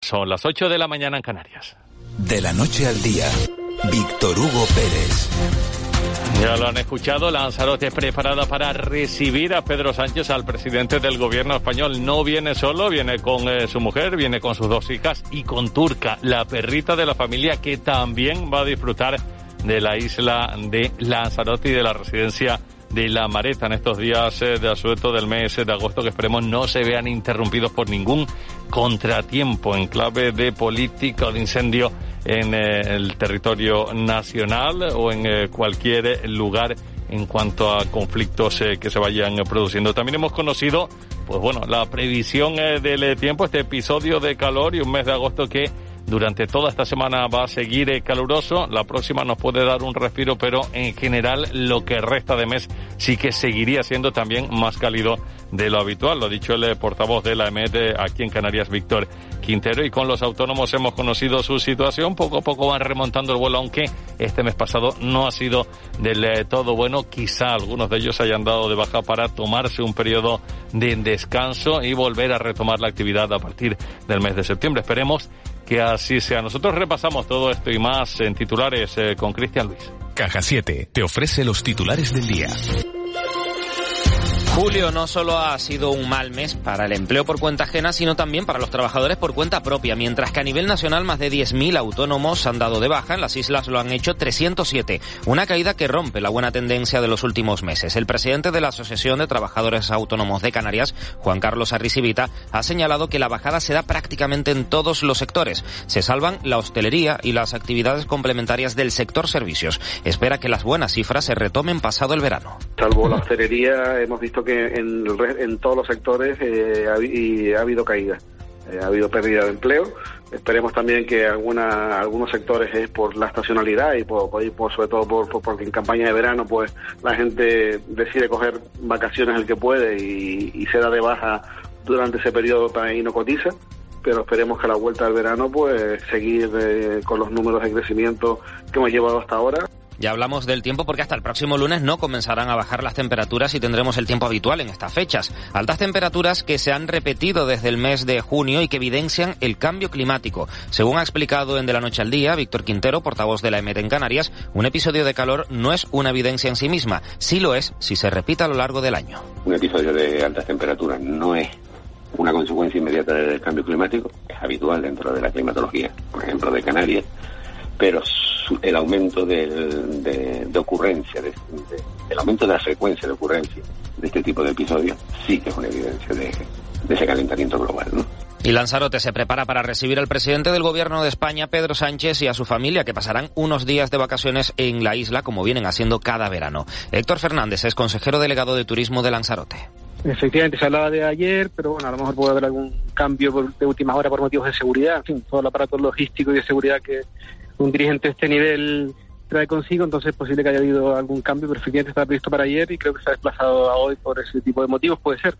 Son las 8 de la mañana en Canarias. De la noche al día, Víctor Hugo Pérez. Ya lo han escuchado, Lanzarote preparada para recibir a Pedro Sánchez, al presidente del gobierno español. No viene solo, viene con eh, su mujer, viene con sus dos hijas y con Turca, la perrita de la familia que también va a disfrutar de la isla de Lanzarote y de la residencia de la Mareta en estos días eh, de asueto del mes de agosto que esperemos no se vean interrumpidos por ningún contratiempo en clave de política o de incendio en eh, el territorio nacional o en eh, cualquier lugar en cuanto a conflictos que se vayan produciendo. También hemos conocido, pues bueno, la previsión del tiempo, este episodio de calor y un mes de agosto que durante toda esta semana va a seguir eh, caluroso. La próxima nos puede dar un respiro, pero en general lo que resta de mes sí que seguiría siendo también más cálido de lo habitual. Lo ha dicho el eh, portavoz de la EMET eh, aquí en Canarias, Víctor Quintero. Y con los autónomos hemos conocido su situación. Poco a poco van remontando el vuelo, aunque este mes pasado no ha sido del todo bueno. Quizá algunos de ellos hayan dado de baja para tomarse un periodo de descanso y volver a retomar la actividad a partir del mes de septiembre. Esperemos que así sea. Nosotros repasamos todo esto y más en titulares eh, con Cristian Luis. Caja 7 te ofrece los titulares del día. Julio no solo ha sido un mal mes para el empleo por cuenta ajena, sino también para los trabajadores por cuenta propia, mientras que a nivel nacional más de 10.000 autónomos han dado de baja, en las islas lo han hecho 307, una caída que rompe la buena tendencia de los últimos meses. El presidente de la Asociación de Trabajadores Autónomos de Canarias, Juan Carlos Arrisibita, ha señalado que la bajada se da prácticamente en todos los sectores. Se salvan la hostelería y las actividades complementarias del sector servicios. Espera que las buenas cifras se retomen pasado el verano. Salvo la hostelería, hemos visto que que en, en todos los sectores eh, ha, y ha habido caída. Eh, ha habido pérdida de empleo. Esperemos también que alguna, algunos sectores es por la estacionalidad y por, sobre todo por, porque en campaña de verano pues la gente decide coger vacaciones el que puede y, se da de baja durante ese periodo y no cotiza pero esperemos que a la vuelta del verano pues seguir eh, con los números de crecimiento que hemos llevado hasta ahora. Ya hablamos del tiempo porque hasta el próximo lunes no comenzarán a bajar las temperaturas y tendremos el tiempo habitual en estas fechas. Altas temperaturas que se han repetido desde el mes de junio y que evidencian el cambio climático. Según ha explicado en De la Noche al Día, Víctor Quintero, portavoz de la EMET en Canarias, un episodio de calor no es una evidencia en sí misma. Sí lo es si se repite a lo largo del año. Un episodio de altas temperaturas no es una consecuencia inmediata del cambio climático, es habitual dentro de la climatología, por ejemplo, de Canarias pero el aumento de, ocurrencia, de, el aumento de la frecuencia de ocurrencia de este tipo de episodios sí que es una evidencia de, ese calentamiento global. ¿no? Y Lanzarote se prepara para recibir al presidente del gobierno de España, Pedro Sánchez, y a su familia, que pasarán unos días de vacaciones en la isla, como vienen haciendo cada verano. Héctor Fernández es consejero delegado de turismo de Lanzarote. Efectivamente, se hablaba de ayer, pero bueno, a lo mejor puede haber algún cambio de última hora por motivos de seguridad, en fin, todo el aparato logístico y de seguridad que, un dirigente de este nivel trae consigo, entonces es posible que haya habido algún cambio, pero efectivamente estaba previsto para ayer y creo que se ha desplazado a hoy por ese tipo de motivos, puede ser.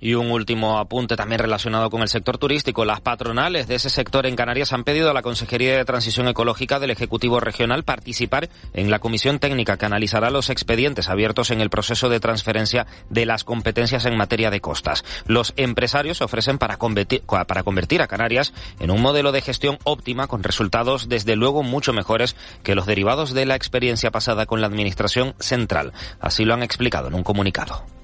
Y un último apunte también relacionado con el sector turístico. Las patronales de ese sector en Canarias han pedido a la Consejería de Transición Ecológica del Ejecutivo Regional participar en la comisión técnica que analizará los expedientes abiertos en el proceso de transferencia de las competencias en materia de costas. Los empresarios ofrecen para convertir, para convertir a Canarias en un modelo de gestión óptima con resultados desde luego mucho mejores que los derivados de la experiencia pasada con la Administración Central. Así lo han explicado en un comunicado.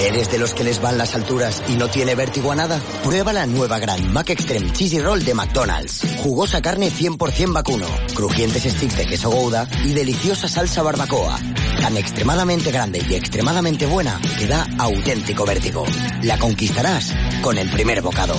¿Eres de los que les van las alturas y no tiene vértigo a nada? Prueba la nueva Gran Mac Extreme Cheesy Roll de McDonald's. Jugosa carne 100% vacuno, crujientes sticks de queso gouda y deliciosa salsa barbacoa. tan extremadamente grande y extremadamente buena que da auténtico vértigo. La conquistarás con el primer bocado.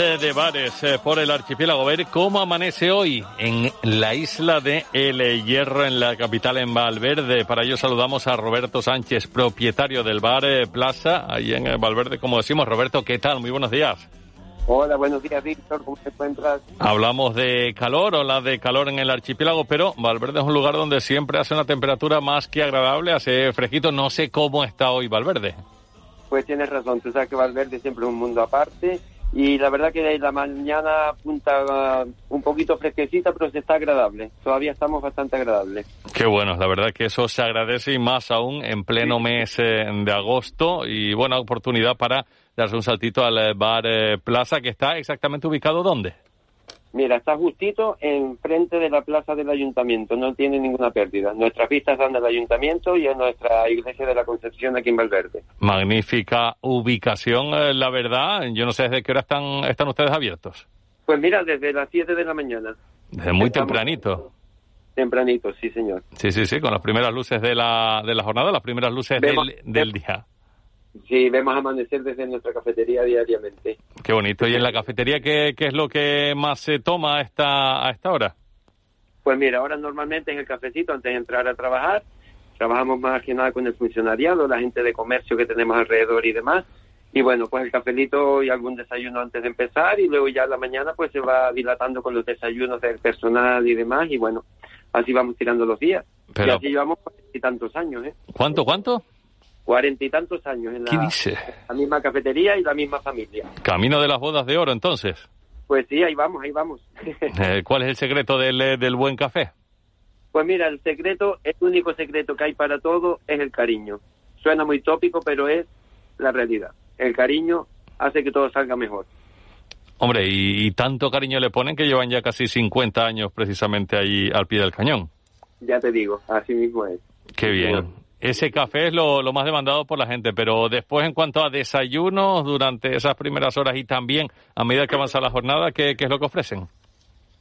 De bares eh, por el archipiélago. Ver cómo amanece hoy en la isla de El Hierro, en la capital, en Valverde. Para ello saludamos a Roberto Sánchez, propietario del bar eh, Plaza, ahí en eh, Valverde, como decimos. Roberto, ¿qué tal? Muy buenos días. Hola, buenos días, Víctor. ¿Cómo te encuentras? Hablamos de calor, o la de calor en el archipiélago, pero Valverde es un lugar donde siempre hace una temperatura más que agradable, hace fresquito. No sé cómo está hoy Valverde. Pues tienes razón, tú sabes que Valverde siempre es un mundo aparte y la verdad que la mañana punta uh, un poquito fresquecita, pero se está agradable. Todavía estamos bastante agradables. Qué bueno, la verdad que eso se agradece y más aún en pleno mes eh, de agosto y buena oportunidad para darse un saltito al eh, bar eh, Plaza que está exactamente ubicado ¿dónde? Mira, está justito enfrente de la plaza del ayuntamiento, no tiene ninguna pérdida. Nuestras vistas dan del ayuntamiento y en nuestra iglesia de la Concepción aquí en Valverde. Magnífica ubicación, eh, la verdad. Yo no sé desde qué hora están, están ustedes abiertos. Pues mira, desde las 7 de la mañana. Desde muy tempranito. Tempranito, sí, señor. Sí, sí, sí, con las primeras luces de la, de la jornada, las primeras luces del, del día. Sí, vemos amanecer desde nuestra cafetería diariamente. Qué bonito. ¿Y en la cafetería qué, qué es lo que más se toma a esta, a esta hora? Pues mira, ahora normalmente es el cafecito antes de entrar a trabajar. Trabajamos más que nada con el funcionariado, la gente de comercio que tenemos alrededor y demás. Y bueno, pues el cafelito y algún desayuno antes de empezar y luego ya la mañana pues se va dilatando con los desayunos del personal y demás y bueno, así vamos tirando los días. Y así llevamos y tantos años, ¿eh? ¿Cuánto, cuánto? Cuarenta y tantos años en la, la, misma cafetería y la misma familia. Camino de las bodas de oro, entonces. Pues sí, ahí vamos, ahí vamos. Eh, ¿Cuál es el secreto del, eh, del buen café? Pues mira, el secreto, el único secreto que hay para todo es el cariño. Suena muy tópico, pero es la realidad. El cariño hace que todo salga mejor. Hombre, y, y tanto cariño le ponen que llevan ya casi 50 años precisamente ahí al pie del cañón. Ya te digo, así mismo es. Qué bien. Ese café es lo, más demandado por la gente, pero después en cuanto a desayunos durante esas primeras horas y también a medida que avanza la jornada, ¿qué, es lo que ofrecen?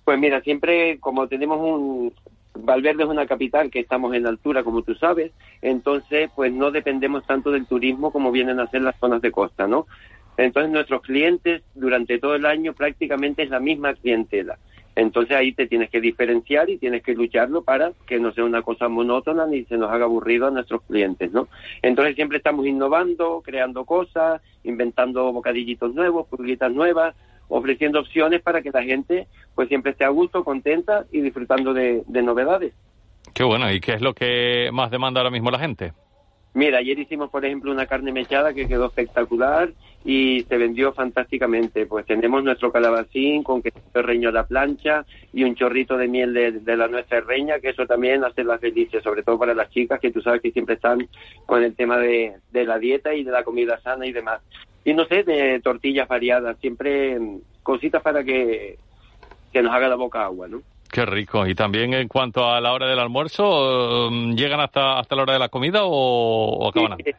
Pues mira, siempre como tenemos un... Valverde es una capital que estamos en altura, como tú sabes, entonces pues no dependemos tanto del turismo como vienen a ser las zonas de costa, ¿no? Entonces nuestros clientes durante todo el año prácticamente es la misma clientela. Entonces ahí te tienes que diferenciar y tienes que lucharlo para que no sea una cosa monótona ni se nos haga aburrido a nuestros clientes, ¿no? Entonces siempre estamos innovando, creando cosas, inventando bocadillitos nuevos, pulguitas nuevas, ofreciendo opciones para que la gente pues siempre esté a gusto, contenta y disfrutando de, de novedades. Qué bueno, ¿y qué es lo que más demanda ahora mismo la gente? Mira, ayer hicimos, por ejemplo, una carne mechada que quedó espectacular y se vendió fantásticamente. Pues tenemos nuestro calabacín con queso reño a la plancha y un chorrito de miel de, la nuestra reña, que eso también hace las delicias, sobre todo para las chicas, que tú sabes que siempre están con el tema de, de la dieta y de la comida sana y demás. Y no sé, de tortillas variadas, siempre mm, cositas para que, que nos haga la boca agua, ¿no? Qué rico. Y también en cuanto a la hora del almuerzo, mm, ¿llegan hasta, hasta la hora de la comida o, acaban sí,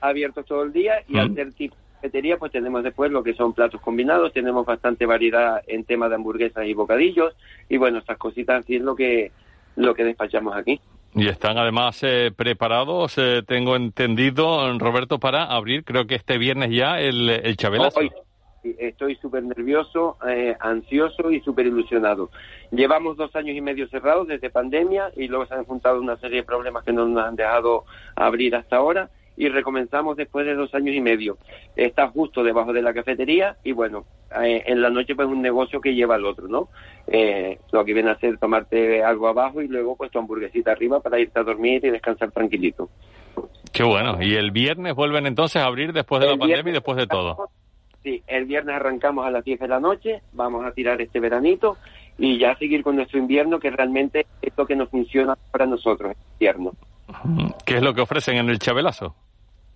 Abiertos todo el día y al ser tipo cafetería, pues tenemos después lo que son platos combinados, tenemos bastante variedad en tema de hamburguesas y bocadillos y bueno, estas cositas así es lo que, lo que despachamos aquí. Y están además eh, preparados, eh, tengo entendido, Roberto, para abrir, creo que este viernes ya, el, el Chabelazo estoy súper nervioso, eh, ansioso y súper ilusionado. Llevamos dos años y medio cerrados desde pandemia y luego se han juntado una serie de problemas que no nos han dejado abrir hasta ahora y recomenzamos después de dos años y medio. Está justo debajo de la cafetería y bueno, eh, en la noche pues un negocio que lleva al otro, ¿no? Eh, lo que viene a hacer tomarte algo abajo y luego pues tu hamburguesita arriba para irte a dormir y descansar tranquilito. Qué bueno. ¿Y el viernes vuelven entonces a abrir después de la pandemia y después de todo? Sí, el viernes arrancamos a las 10 de la noche, vamos a tirar este veranito y ya seguir con nuestro invierno, que realmente es lo que nos funciona para nosotros, el invierno. ¿Qué es lo que ofrecen en el Chabelazo?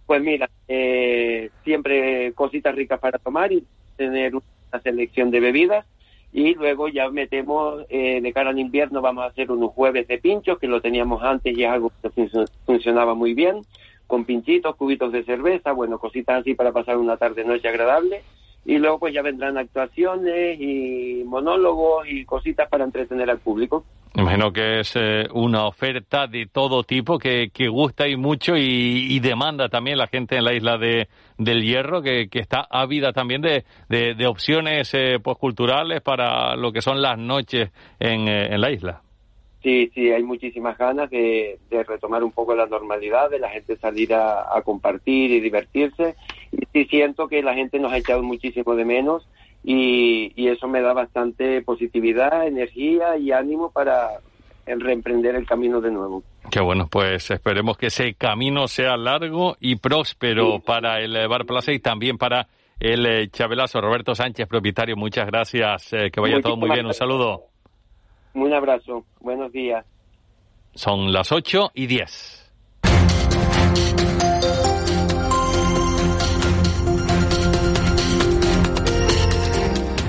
Pues mira, eh, siempre cositas ricas para tomar y tener una selección de bebidas y luego ya metemos eh, de cara al invierno vamos a hacer unos jueves de pinchos que lo teníamos antes y es algo que funcionaba muy bien con pinchitos, cubitos de cerveza, bueno, cositas así para pasar una tarde noche agradable y luego pues ya vendrán actuaciones y monólogos y cositas para entretener al público. Imagino que es eh, una oferta de todo tipo que, que gusta y mucho y, demanda también la gente en la isla de, del Hierro, que, que está ávida también de, de, opciones eh, pues, culturales para lo que son las noches en, eh, en la isla. Sí, sí, hay muchísimas ganas de, de, retomar un poco la normalidad, de la gente salir a, a compartir y divertirse. Y sí siento que la gente nos ha echado muchísimo de menos y, eso me da bastante positividad, energía y ánimo para reemprender el camino de nuevo. Qué bueno, pues esperemos que ese camino sea largo y próspero para el Bar Plaza y también para el eh, Chabelazo. Roberto Sánchez, propietario, muchas gracias. Eh, que vaya todo muy bien. Un saludo. Un abrazo. Buenos días. Son las 8 y 10.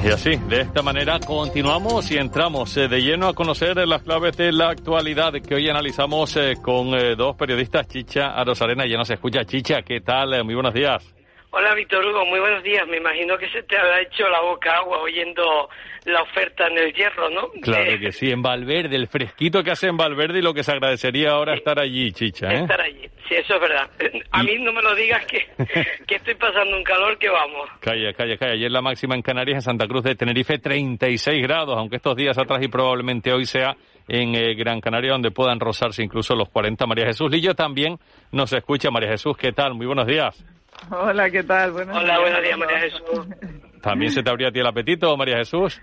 Y así, de esta manera continuamos y entramos eh, de lleno a conocer las claves de la actualidad que hoy analizamos eh, con eh, dos periodistas, Chicha Arosarena, ya nos escucha Chicha, ¿qué tal? Muy buenos días. Hola Víctor Hugo, muy buenos días. Me imagino que se te habrá hecho la boca agua oyendo la oferta en el hierro, ¿no? Claro que sí, en Valverde, el fresquito que hace en Valverde y lo que se agradecería ahora estar allí, chicha. ¿eh? Estar allí, sí, eso es verdad. A mí no me lo digas que, que estoy pasando un calor que vamos. Calla, calla, calla. Ayer la máxima en Canarias, en Santa Cruz de Tenerife, 36 grados, aunque estos días atrás y probablemente hoy sea en eh, Gran Canaria, donde puedan rozarse incluso los 40. María Jesús Lillo también nos escucha. María Jesús, ¿qué tal? Muy buenos días. Hola, ¿qué tal? Buenos Hola, buenos días, María Jesús. ¿También se te abría a ti el apetito, María Jesús?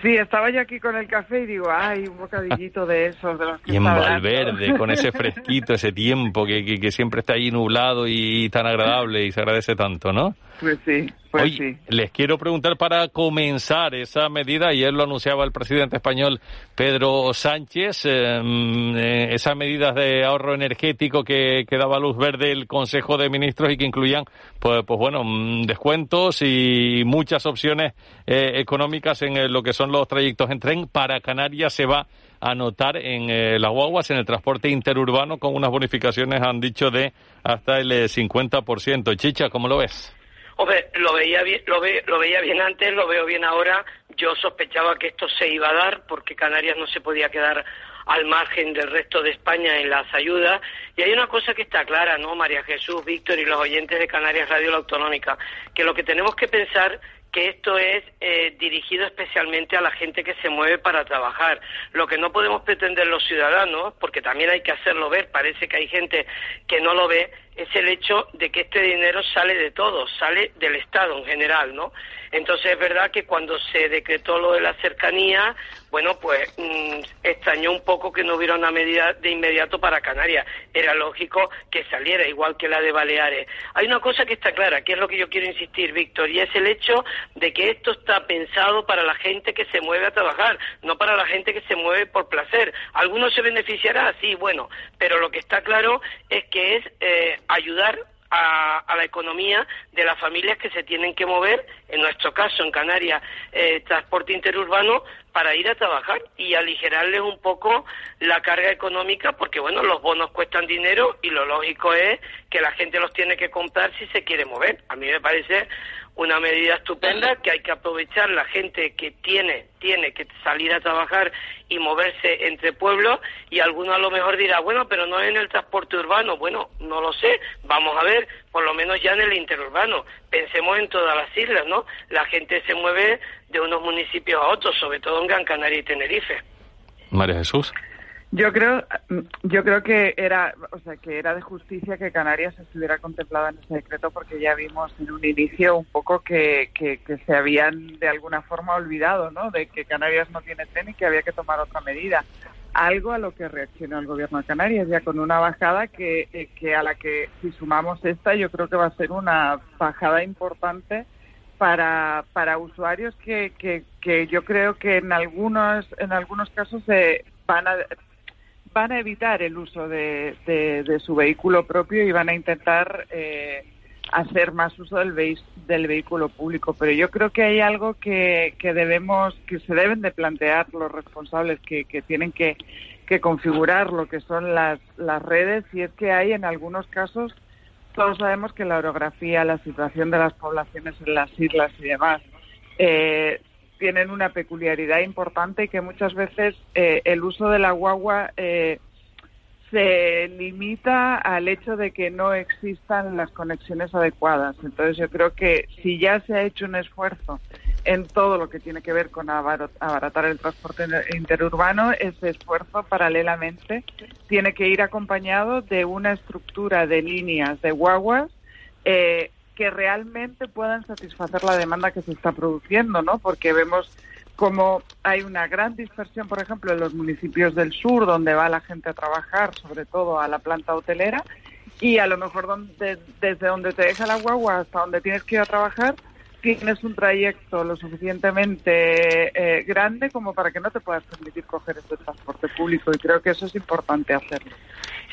Sí, estaba yo aquí con el café y digo, ay, un bocadillito de esos. De los que y en Valverde, con ese fresquito, ese tiempo que, que, que, siempre está ahí nublado y tan agradable y se agradece tanto, ¿no? Pues sí, pues sí. Les quiero preguntar para comenzar esa medida, ayer lo anunciaba el presidente español Pedro Sánchez, em, eh, esas medidas de ahorro energético que, que, daba luz verde el Consejo de Ministros y que incluían, pues, pues bueno, mm, descuentos y muchas opciones eh, económicas en eh, lo que son los trayectos en tren. Para Canarias se va a notar en eh, las guaguas, en el transporte interurbano, con unas bonificaciones, han dicho, de hasta el 50%. Chicha, ¿cómo lo ves? Hombre, lo veía bien, lo, lo veía bien antes, lo veo bien ahora. Yo sospechaba que esto se iba a dar porque Canarias no se podía quedar al margen del resto de España en las ayudas. Y hay una cosa que está clara, ¿no, María Jesús, Víctor y los oyentes de Canarias Radio La Autonómica, que lo que tenemos que pensar que esto es eh, dirigido especialmente a la gente que se mueve para trabajar. Lo que no podemos pretender los ciudadanos, porque también hay que hacerlo ver, parece que hay gente que no lo ve, es el hecho de que este dinero sale de todos, sale del Estado en general, ¿no? Entonces es verdad que cuando se decretó lo de la cercanía, bueno, pues mm, extrañó un poco que no hubiera una medida de inmediato para Canarias. Era lógico que saliera, igual que la de Baleares. Hay una cosa que está clara, que es lo que yo quiero insistir, Víctor, y es el hecho de que esto está pensado para la gente que se mueve a trabajar, no para la gente que se mueve por placer. Algunos se beneficiará, sí, bueno, pero lo que está claro es que es eh, ayudar a, la economía de las familias que se tienen que mover, en nuestro caso en Canarias, eh, transporte interurbano, para ir a trabajar y aligerarles un poco la carga económica, porque bueno, los bonos cuestan dinero y lo lógico es que la gente los tiene que comprar si se quiere mover. A mí me parece una medida estupenda que hay que aprovechar la gente que tiene tiene que salir a trabajar y moverse entre pueblos y alguno a lo mejor dirá bueno pero no en el transporte urbano bueno no lo sé vamos a ver por lo menos ya en el interurbano pensemos en todas las islas no la gente se mueve de unos municipios a otros sobre todo en Gran Canaria y Tenerife María Jesús yo creo, yo creo que era, o sea, que era de justicia que Canarias estuviera contemplada en ese decreto porque ya vimos en un inicio un poco que, que, se habían de alguna forma olvidado, ¿no? De que Canarias no tiene tren y que había que tomar otra medida. Algo a lo que reaccionó el gobierno de Canarias ya con una bajada que, eh, que a la que si sumamos esta yo creo que va a ser una bajada importante para, para usuarios que, que, que yo creo que en algunos en algunos casos se van a van a evitar el uso de, de, su vehículo propio y van a intentar eh, hacer más uso del, del vehículo público. Pero yo creo que hay algo que, que debemos, que se deben de plantear los responsables que, que tienen que, que configurar lo que son las, las redes y es que hay en algunos casos todos sabemos que la orografía, la situación de las poblaciones en las islas y demás eh, tienen una peculiaridad importante y que muchas veces eh, el uso de la guagua eh, se limita al hecho de que no existan las conexiones adecuadas. Entonces yo creo que si ya se ha hecho un esfuerzo en todo lo que tiene que ver con abaratar el transporte interurbano, ese esfuerzo paralelamente tiene que ir acompañado de una estructura de líneas de guaguas eh, que realmente puedan satisfacer la demanda que se está produciendo, ¿no? Porque vemos como hay una gran dispersión, por ejemplo, en los municipios del sur, donde va la gente a trabajar, sobre todo a la planta hotelera, y a lo mejor donde, desde donde te deja la guagua hasta donde tienes que ir a trabajar, tienes un trayecto lo suficientemente eh, grande como para que no te puedas permitir coger este transporte público, y creo que eso es importante hacerlo.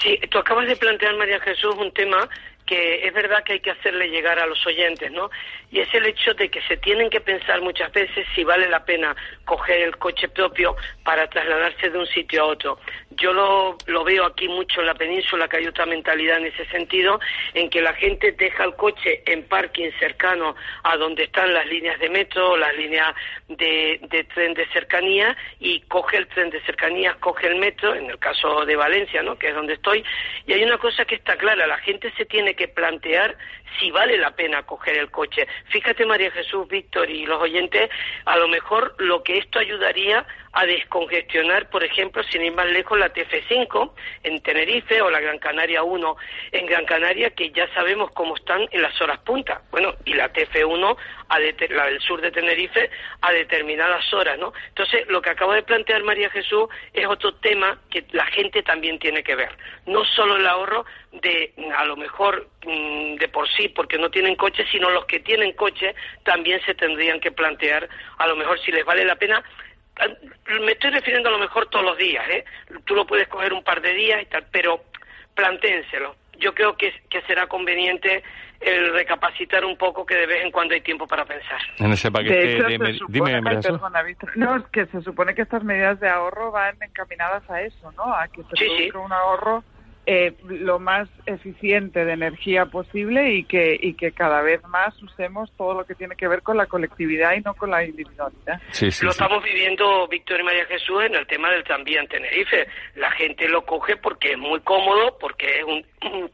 Sí, tú acabas de plantear, María Jesús, un tema que es verdad que hay que hacerle llegar a los oyentes, ¿no? Y es el hecho de que se tienen que pensar muchas veces si vale la pena coger el coche propio para trasladarse de un sitio a otro. Yo lo, lo veo aquí mucho en la península, que hay otra mentalidad en ese sentido, en que la gente deja el coche en parking cercano a donde están las líneas de metro las líneas de, de tren de cercanía y coge el tren de cercanía, coge el metro, en el caso de Valencia, ¿no? Que es donde estoy. Y hay una cosa que está clara, la gente se tiene que plantear si vale la pena coger el coche. Fíjate, María Jesús, Víctor y los oyentes, a lo mejor lo que esto ayudaría a descongestionar, por ejemplo, sin ir más lejos, la TF5 en Tenerife o la Gran Canaria 1 en Gran Canaria, que ya sabemos cómo están en las horas punta. Bueno, y la TF1, a la del sur de Tenerife, a determinadas horas, ¿no? Entonces, lo que acaba de plantear María Jesús es otro tema que la gente también tiene que ver. No solo el ahorro de, a lo mejor, mm, de por sí, porque no tienen coche, sino los que tienen coche también se tendrían que plantear, a lo mejor, si les vale la pena me estoy refiriendo a lo mejor todos los días, ¿eh? Tú lo puedes coger un par de días y tal, pero plantéenselo. Yo creo que, que será conveniente el recapacitar un poco que de vez en cuando hay tiempo para pensar. En ese paquete de, dime, No, es que se supone que estas medidas de ahorro van encaminadas a eso, ¿no? A que se produzca un ahorro eh, lo más eficiente de energía posible y que, y que cada vez más usemos todo lo que tiene que ver con la colectividad y no con la individualidad. lo estamos viviendo, Víctor y María Jesús, en el tema del tranvía en Tenerife. La gente lo coge porque es muy cómodo, porque es un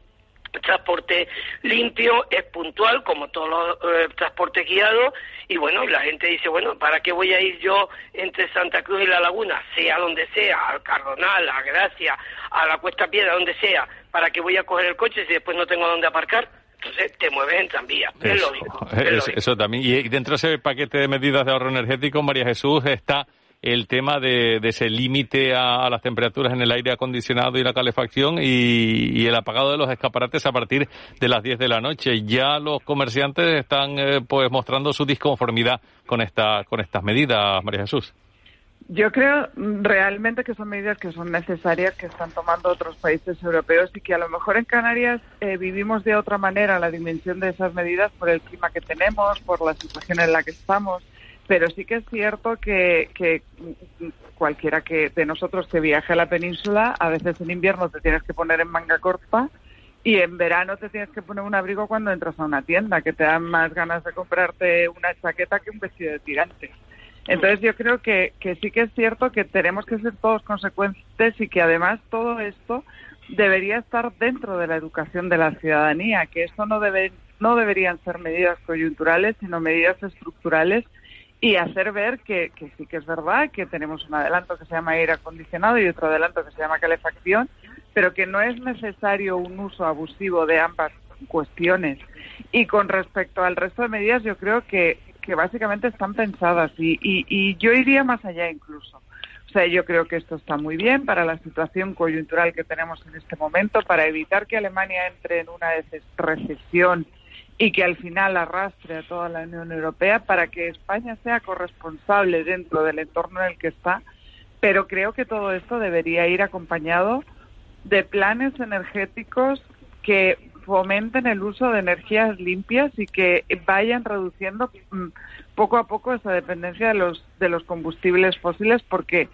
transporte limpio, es puntual, como todos los eh, transportes guiados, y bueno, la gente dice, bueno, ¿para qué voy a ir yo entre Santa Cruz y La Laguna? Sea donde sea, al Cardonal, a Gracia, a la Cuesta Piedra, donde sea, ¿para qué voy a coger el coche si después no tengo dónde aparcar? Entonces te mueves en tranvía, es lógico. Eso también. Y dentro de ese paquete de medidas de ahorro energético, María Jesús, está el tema de, ese límite a, las temperaturas en el aire acondicionado y la calefacción y, el apagado de los escaparates a partir de las 10 de la noche. Ya los comerciantes están eh, pues mostrando su disconformidad con esta con estas medidas, María Jesús. Yo creo realmente que son medidas que son necesarias, que están tomando otros países europeos y que a lo mejor en Canarias eh, vivimos de otra manera la dimensión de esas medidas por el clima que tenemos, por la situación en la que estamos pero sí que es cierto que, que cualquiera que de nosotros que viaje a la península, a veces en invierno te tienes que poner en manga corta y en verano te tienes que poner un abrigo cuando entras a una tienda, que te dan más ganas de comprarte una chaqueta que un vestido de tirante. Entonces yo creo que, que sí que es cierto que tenemos que ser todos consecuentes y que además todo esto debería estar dentro de la educación de la ciudadanía, que esto no, debe, no deberían ser medidas coyunturales, sino medidas estructurales y hacer ver que, sí que es verdad que tenemos un adelanto que se llama aire acondicionado y otro adelanto que se llama calefacción, pero que no es necesario un uso abusivo de ambas cuestiones. Y con respecto al resto de medidas, yo creo que, que básicamente están pensadas y, y, y yo iría más allá incluso. O sea, yo creo que esto está muy bien para la situación coyuntural que tenemos en este momento, para evitar que Alemania entre en una recesión y que al final arrastre a toda la Unión Europea para que España sea corresponsable dentro del entorno en el que está. Pero creo que todo esto debería ir acompañado de planes energéticos que fomenten el uso de energías limpias y que vayan reduciendo mm, poco a poco esa dependencia de los de los combustibles fósiles porque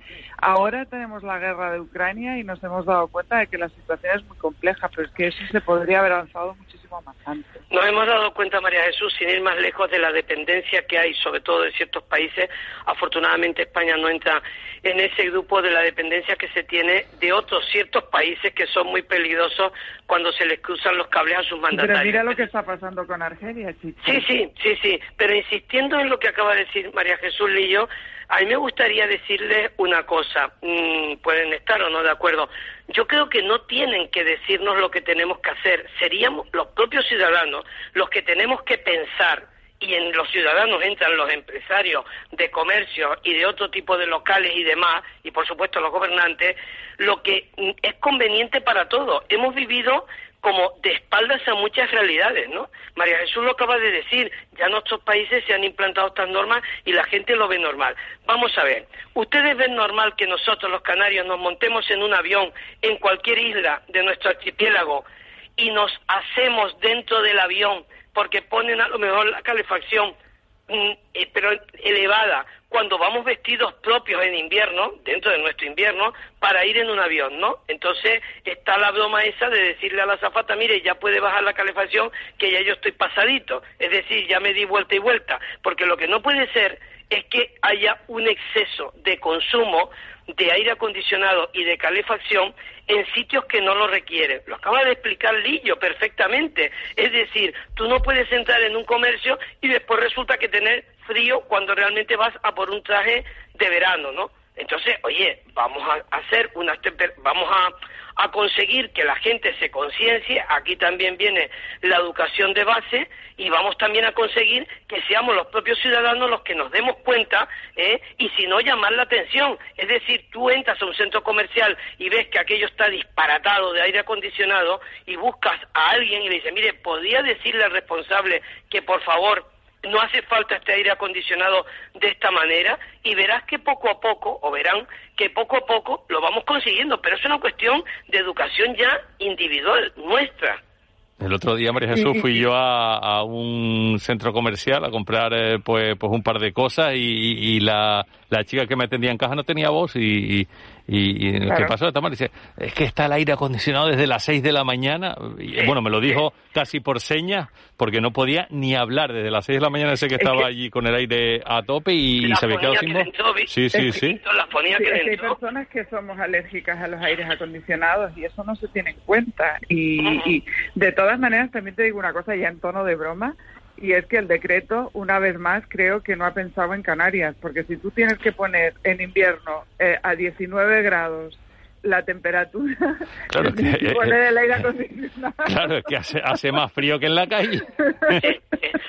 ahora tenemos la guerra de Ucrania y nos hemos dado cuenta de que la situación es muy compleja, pero es que eso se podría haber avanzado muchísimo más antes. Nos hemos dado cuenta, María Jesús, sin ir más lejos de la dependencia que hay, sobre todo de ciertos países. Afortunadamente España no entra en ese grupo de la dependencia que se tiene de otros ciertos países que son muy peligrosos cuando se les cruzan los cables a sus mandatarios. Pero mira lo que está pasando con Argelia, Sí, sí, sí, sí. Pero insistiendo en lo que acaba de decir María Jesús Lillo, a mí me gustaría decirles una cosa, mm, pueden estar o no de acuerdo. Yo creo que no tienen que decirnos lo que tenemos que hacer, seríamos los propios ciudadanos los que tenemos que pensar y en los ciudadanos entran los empresarios de comercio y de otro tipo de locales y demás, y por supuesto los gobernantes, lo que mm, es conveniente para todos. Hemos vivido como de espaldas a muchas realidades, ¿no? María Jesús lo acaba de decir, ya en nuestros países se han implantado estas normas y la gente lo ve normal. Vamos a ver, ¿ustedes ven normal que nosotros los canarios nos montemos en un avión en cualquier isla de nuestro archipiélago y nos hacemos dentro del avión porque ponen a lo mejor la calefacción pero elevada. Cuando vamos vestidos propios en invierno, dentro de nuestro invierno, para ir en un avión, ¿no? Entonces está la broma esa de decirle a la zafata, mire, ya puede bajar la calefacción, que ya yo estoy pasadito, es decir, ya me di vuelta y vuelta, porque lo que no puede ser es que haya un exceso de consumo de aire acondicionado y de calefacción en sitios que no lo requieren. Lo acaba de explicar Lillo perfectamente. Es decir, tú no puedes entrar en un comercio y después resulta que tener frío cuando realmente vas a por un traje de verano, ¿no? Entonces, oye, vamos a hacer unas vamos a, a conseguir que la gente se conciencie, aquí también viene la educación de base y vamos también a conseguir que seamos los propios ciudadanos los que nos demos cuenta ¿eh? y si no llamar la atención. Es decir, tú entras a un centro comercial y ves que aquello está disparatado de aire acondicionado y buscas a alguien y le dices, mire, ¿podría decirle al responsable que por favor no hace falta este aire acondicionado de esta manera y verás que poco a poco, o verán que poco a poco lo vamos consiguiendo, pero es una cuestión de educación ya individual, nuestra. El otro día, María Jesús, fui yo a, un centro comercial a comprar eh, pues, pues un par de cosas y, la, la, chica que me atendía en caja no tenía voz y, y, ¿qué pasó? Dice, es que está el aire acondicionado desde las 6 de la mañana. Y, bueno, me lo dijo casi por señas, porque no podía ni hablar. Desde las 6 de la mañana ese que estaba allí con el aire a tope y, se había quedado sin voz. Sí, sí, sí. hay personas que somos alérgicas a los aires acondicionados y eso no se tiene en cuenta. Y, de todas maneras, también te digo una cosa ya en tono de broma y es que el decreto, una vez más, creo que no ha pensado en Canarias, porque si tú tienes que poner en invierno eh, a 19 grados la temperatura. Claro, que, el aire acondicionado. Claro, es que hace, hace más frío que en la calle.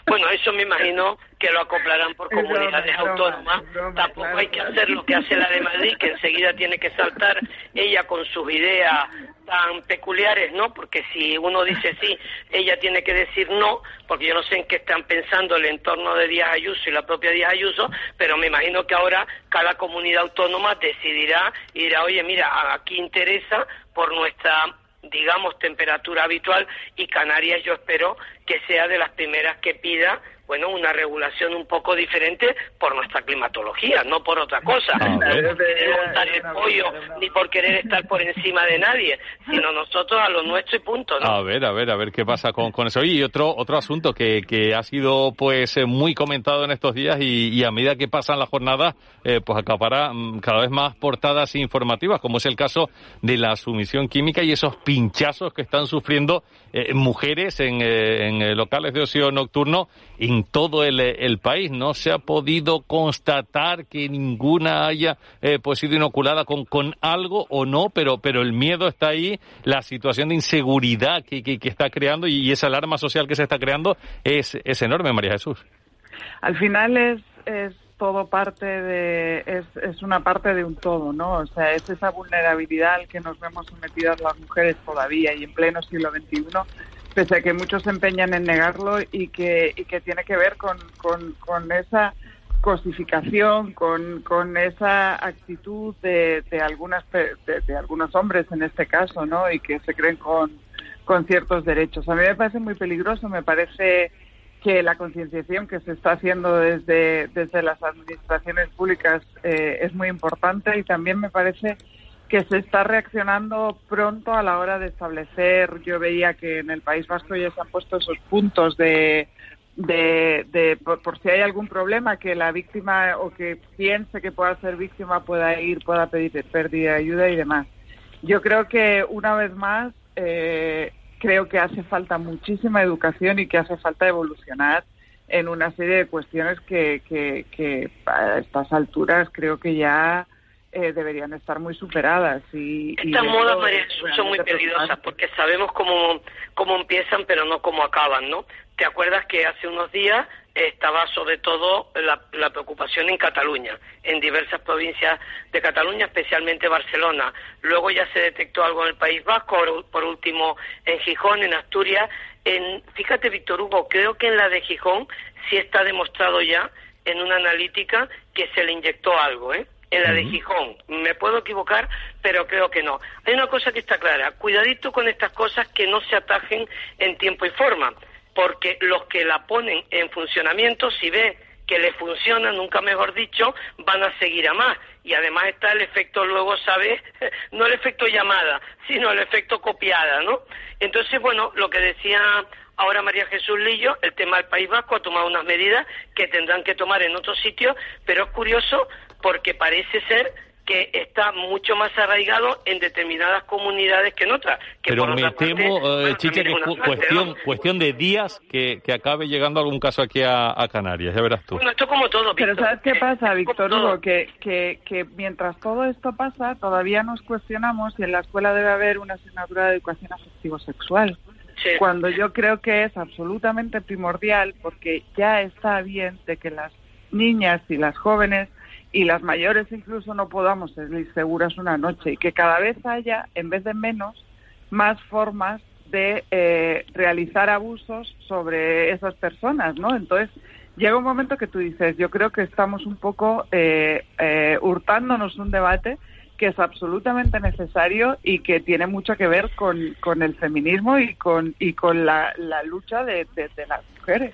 bueno, eso me imagino que lo acoplarán por comunidades autónomas. Tampoco hay que hacer lo que hace la de Madrid, que enseguida tiene que saltar ella con sus ideas tan peculiares, ¿no? Porque si uno dice sí, ella tiene que decir no, porque yo no sé en qué están pensando el entorno de Díaz Ayuso y la propia Díaz Ayuso, pero me imagino que ahora cada comunidad autónoma decidirá y dirá, oye, mira, aquí interesa por nuestra digamos temperatura habitual y Canarias yo espero que sea de las primeras que pida bueno, una regulación un poco diferente por nuestra climatología, no por otra cosa. No por querer montar el pollo ni por querer estar por encima de nadie, sino nosotros a lo nuestro y punto. ¿no? A ver, a ver, a ver qué pasa con, con eso. Y otro otro asunto que, que ha sido pues eh, muy comentado en estos días y, a medida que pasan las jornadas, eh, pues acapara mm, cada vez más portadas informativas, como es el caso de la sumisión química y esos pinchazos que están sufriendo eh, mujeres en, en locales de ocio nocturno en todo el, país. No se ha podido constatar que ninguna haya eh, pues sido inoculada con, con algo o no, pero, pero el miedo está ahí, la situación de inseguridad que, que, está creando y, esa alarma social que se está creando es, es enorme, María Jesús. Al final es, es todo parte de, es, es una parte de un todo, ¿no? O sea, es esa vulnerabilidad al que nos vemos sometidas las mujeres todavía y en pleno siglo XXI pese a que muchos se empeñan en negarlo y que, y que tiene que ver con, con, esa cosificación, con, con esa actitud de, de algunas de, algunos hombres en este caso, ¿no? Y que se creen con, con ciertos derechos. A mí me parece muy peligroso, me parece que la concienciación que se está haciendo desde, desde las administraciones públicas eh, es muy importante y también me parece que se está reaccionando pronto a la hora de establecer. Yo veía que en el País Vasco ya se han puesto esos puntos de, de, por, si hay algún problema que la víctima o que piense que pueda ser víctima pueda ir, pueda pedir pérdida de ayuda y demás. Yo creo que una vez más eh, creo que hace falta muchísima educación y que hace falta evolucionar en una serie de cuestiones que, que, que a estas alturas creo que ya eh, deberían estar muy superadas. Y, Estas modas, María son muy peligrosas porque sabemos cómo, cómo empiezan pero no cómo acaban, ¿no? ¿Te acuerdas que hace unos días estaba sobre todo la, la, preocupación en Cataluña, en diversas provincias de Cataluña, especialmente Barcelona. Luego ya se detectó algo en el País Vasco, por último en Gijón, en Asturias. En, fíjate, Víctor Hugo, creo que en la de Gijón sí está demostrado ya en una analítica que se le inyectó algo, ¿eh? En la de Gijón. Me puedo equivocar, pero creo que no. Hay una cosa que está clara, cuidadito con estas cosas que no se atajen en tiempo y forma, porque los que la ponen en funcionamiento, si ve que le funciona, nunca mejor dicho, van a seguir a más. Y además está el efecto, luego, ¿sabes? No el efecto llamada, sino el efecto copiada, ¿no? Entonces, bueno, lo que decía ahora María Jesús Lillo, el tema del País Vasco ha tomado unas medidas que tendrán que tomar en otros sitios, pero es curioso porque parece ser que está mucho más arraigado en determinadas comunidades que en otras. Pero me temo, eh, Chicha, que es cuestión, cuestión de días que, que, acabe llegando algún caso aquí a, Canarias, ya verás tú. Bueno, esto como todo, Pero ¿sabes qué pasa, Víctor Hugo? Que, que, que mientras todo esto pasa, todavía nos cuestionamos si en la escuela debe haber una asignatura de educación afectivo-sexual. Cuando yo creo que es absolutamente primordial, porque ya está bien de que las niñas y las jóvenes y las mayores incluso no podamos ser seguras una noche y que cada vez haya, en vez de menos, más formas de eh, realizar abusos sobre esas personas, ¿no? Entonces, llega un momento que tú dices, yo creo que estamos un poco eh, eh, hurtándonos un debate que es absolutamente necesario y que tiene mucho que ver con, con el feminismo y con, y con la, lucha de las mujeres.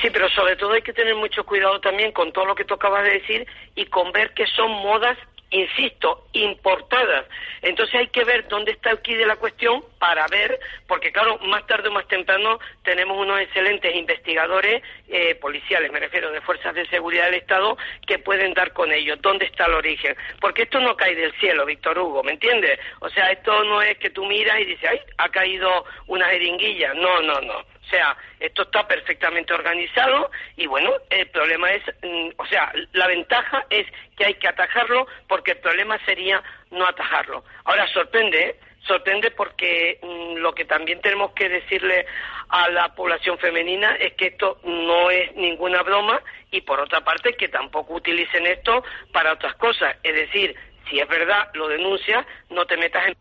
Sí, pero sobre todo hay que tener mucho cuidado también con todo lo que tú acabas de decir y con ver que son modas insisto, importadas. Entonces hay que ver dónde está el quid de la cuestión para ver, porque claro, más tarde o más temprano tenemos unos excelentes investigadores eh, policiales, me refiero, de fuerzas de seguridad del Estado, que pueden dar con ellos dónde está el origen. Porque esto no cae del cielo, Víctor Hugo, ¿me entiendes? O sea, esto no es que tú miras y dices, ay, ha caído una jeringuilla. No, no, no. O sea, esto está perfectamente organizado y bueno, el problema es, mm, o sea, la ventaja es que hay que atajarlo porque el problema sería no atajarlo. Ahora sorprende, ¿eh? sorprende porque mm, lo que también tenemos que decirle a la población femenina es que esto no es ninguna broma y por otra parte que tampoco utilicen esto para otras cosas. Es decir, si es verdad, lo denuncias, no te metas en...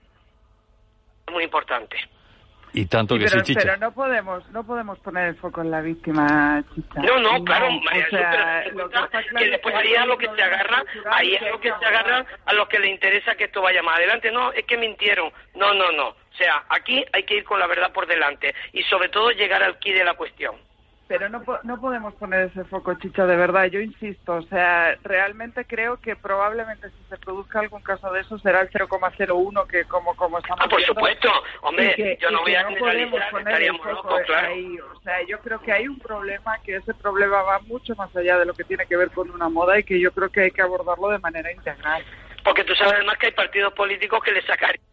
muy importante. Y tanto que pero, sí, Chicha. Pero no podemos, no podemos poner el foco en la víctima, Chicha. No, no, claro, María, o sea, pero que, después ahí es lo que se agarra, ahí es lo que se agarra a los que le interesa que esto vaya más adelante. No, es que mintieron. No, no, no. O sea, aquí hay que ir con la verdad por delante y sobre todo llegar al quid de la cuestión pero no, no podemos poner ese foco, Chicha, de verdad. Yo insisto, o sea, realmente creo que probablemente si se produzca algún caso de eso será el 0,01 que como como estamos Ah, por supuesto, hombre, yo no voy a generalizar, estaríamos locos, claro. Ahí. O sea, yo creo que hay un problema, que ese problema va mucho más allá de lo que tiene que ver con una moda y que yo creo que hay que abordarlo de manera integral. Porque tú sabes además que hay partidos políticos que le sacarían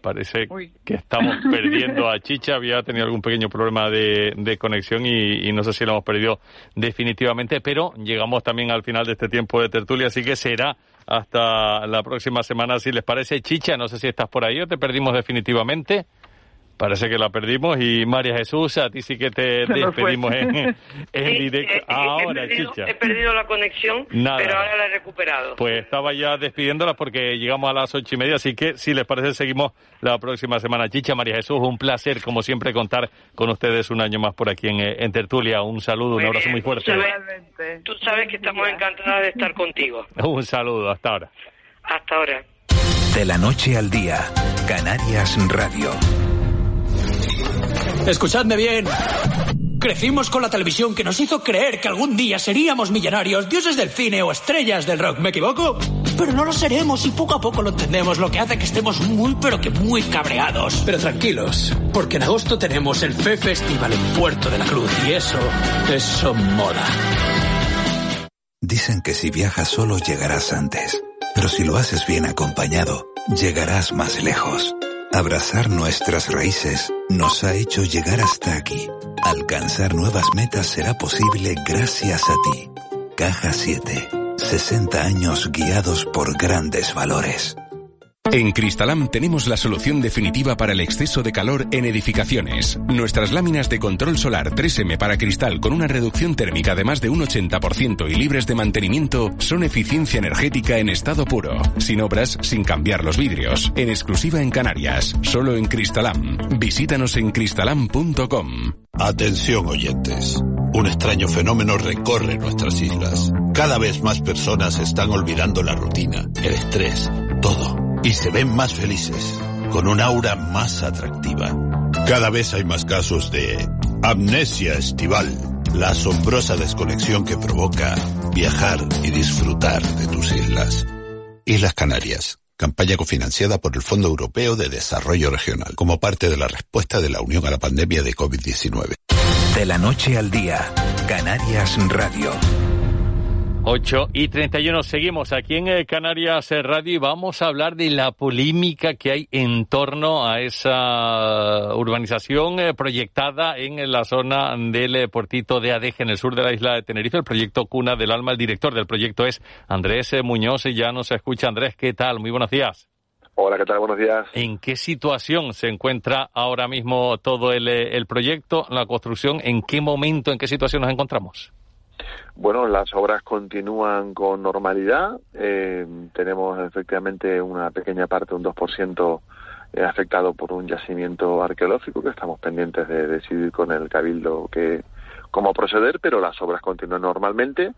Parece que estamos perdiendo a Chicha. Había tenido algún pequeño problema de, conexión y, no sé si lo hemos perdido definitivamente, pero llegamos también al final de este tiempo de tertulia, así que será hasta la próxima semana, si les parece. Chicha, no sé si estás por ahí o te perdimos definitivamente. Parece que la perdimos y María Jesús, a ti sí que te despedimos en, directo. Eh, ahora, Chicha. He perdido la conexión, pero ahora la he recuperado. Pues estaba ya despidiéndolas porque llegamos a las ocho y media, así que si les parece seguimos la próxima semana. Chicha, María Jesús, un placer como siempre contar con ustedes un año más por aquí en, Tertulia. Un saludo, un abrazo muy fuerte. Tú sabes, que estamos encantadas de estar contigo. Un saludo, hasta ahora. Hasta ahora. De la noche al día, Canarias Radio. Escuchadme bien. Crecimos con la televisión que nos hizo creer que algún día seríamos millonarios, dioses del cine o estrellas del rock. ¿Me equivoco? Pero no lo seremos y poco a poco lo entendemos, lo que hace que estemos muy pero que muy cabreados. Pero tranquilos, porque en agosto tenemos el FE Festival en Puerto de la Cruz y eso, eso moda. Dicen que si viajas solo llegarás antes, pero si lo haces bien acompañado, llegarás más lejos. Abrazar nuestras raíces nos ha hecho llegar hasta aquí. Alcanzar nuevas metas será posible gracias a ti. Caja 7. 60 años guiados por grandes valores. En Cristalam tenemos la solución definitiva para el exceso de calor en edificaciones. Nuestras láminas de control solar 3M para cristal con una reducción térmica de más de un 80% y libres de mantenimiento son eficiencia energética en estado puro, sin obras, sin cambiar los vidrios, en exclusiva en Canarias, solo en Cristalam. Visítanos en cristalam.com. Atención oyentes. Un extraño fenómeno recorre nuestras islas. Cada vez más personas están olvidando la rutina, el estrés, todo y se ven más felices, con un aura más atractiva. Cada vez hay más casos de amnesia estival, la asombrosa desconexión que provoca viajar y disfrutar de tus islas. Islas Canarias, campaña cofinanciada por el Fondo Europeo de Desarrollo Regional, como parte de la respuesta de la Unión a la pandemia de COVID-19. De la noche al día, Canarias Radio. 8 y 31, seguimos aquí en eh, Canarias eh, Radio y vamos a hablar de la polémica que hay en torno a esa urbanización eh, proyectada en la zona del puertito de Adeje, en el sur de la isla de Tenerife, el proyecto Cuna del Alma. El director del proyecto es Andrés Muñoz y ya nos escucha. Andrés, ¿qué tal? Muy buenos días. Hola, ¿qué tal? Buenos días. ¿En qué situación se encuentra ahora mismo todo el, el proyecto, la construcción? ¿En qué momento, en qué situación nos encontramos? Bueno, las obras continúan con normalidad. Eh, tenemos efectivamente una pequeña parte, un 2%, eh, afectado por un yacimiento arqueológico que estamos pendientes de decidir con el Cabildo que, cómo proceder, pero las obras continúan normalmente.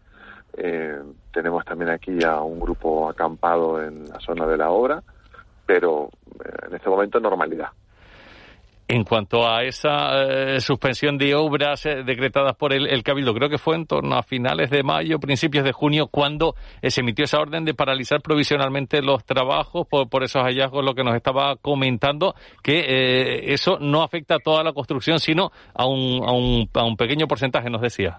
Eh, tenemos también aquí a un grupo acampado en la zona de la obra, pero en este momento normalidad. En cuanto a esa eh, suspensión de obras eh, decretadas por el, Cabildo, creo que fue en torno a finales de mayo, principios de junio, cuando eh, se emitió esa orden de paralizar provisionalmente los trabajos por, esos hallazgos, lo que nos estaba comentando, que eso no afecta a toda la construcción, sino a un, a un, a un pequeño porcentaje, nos decía.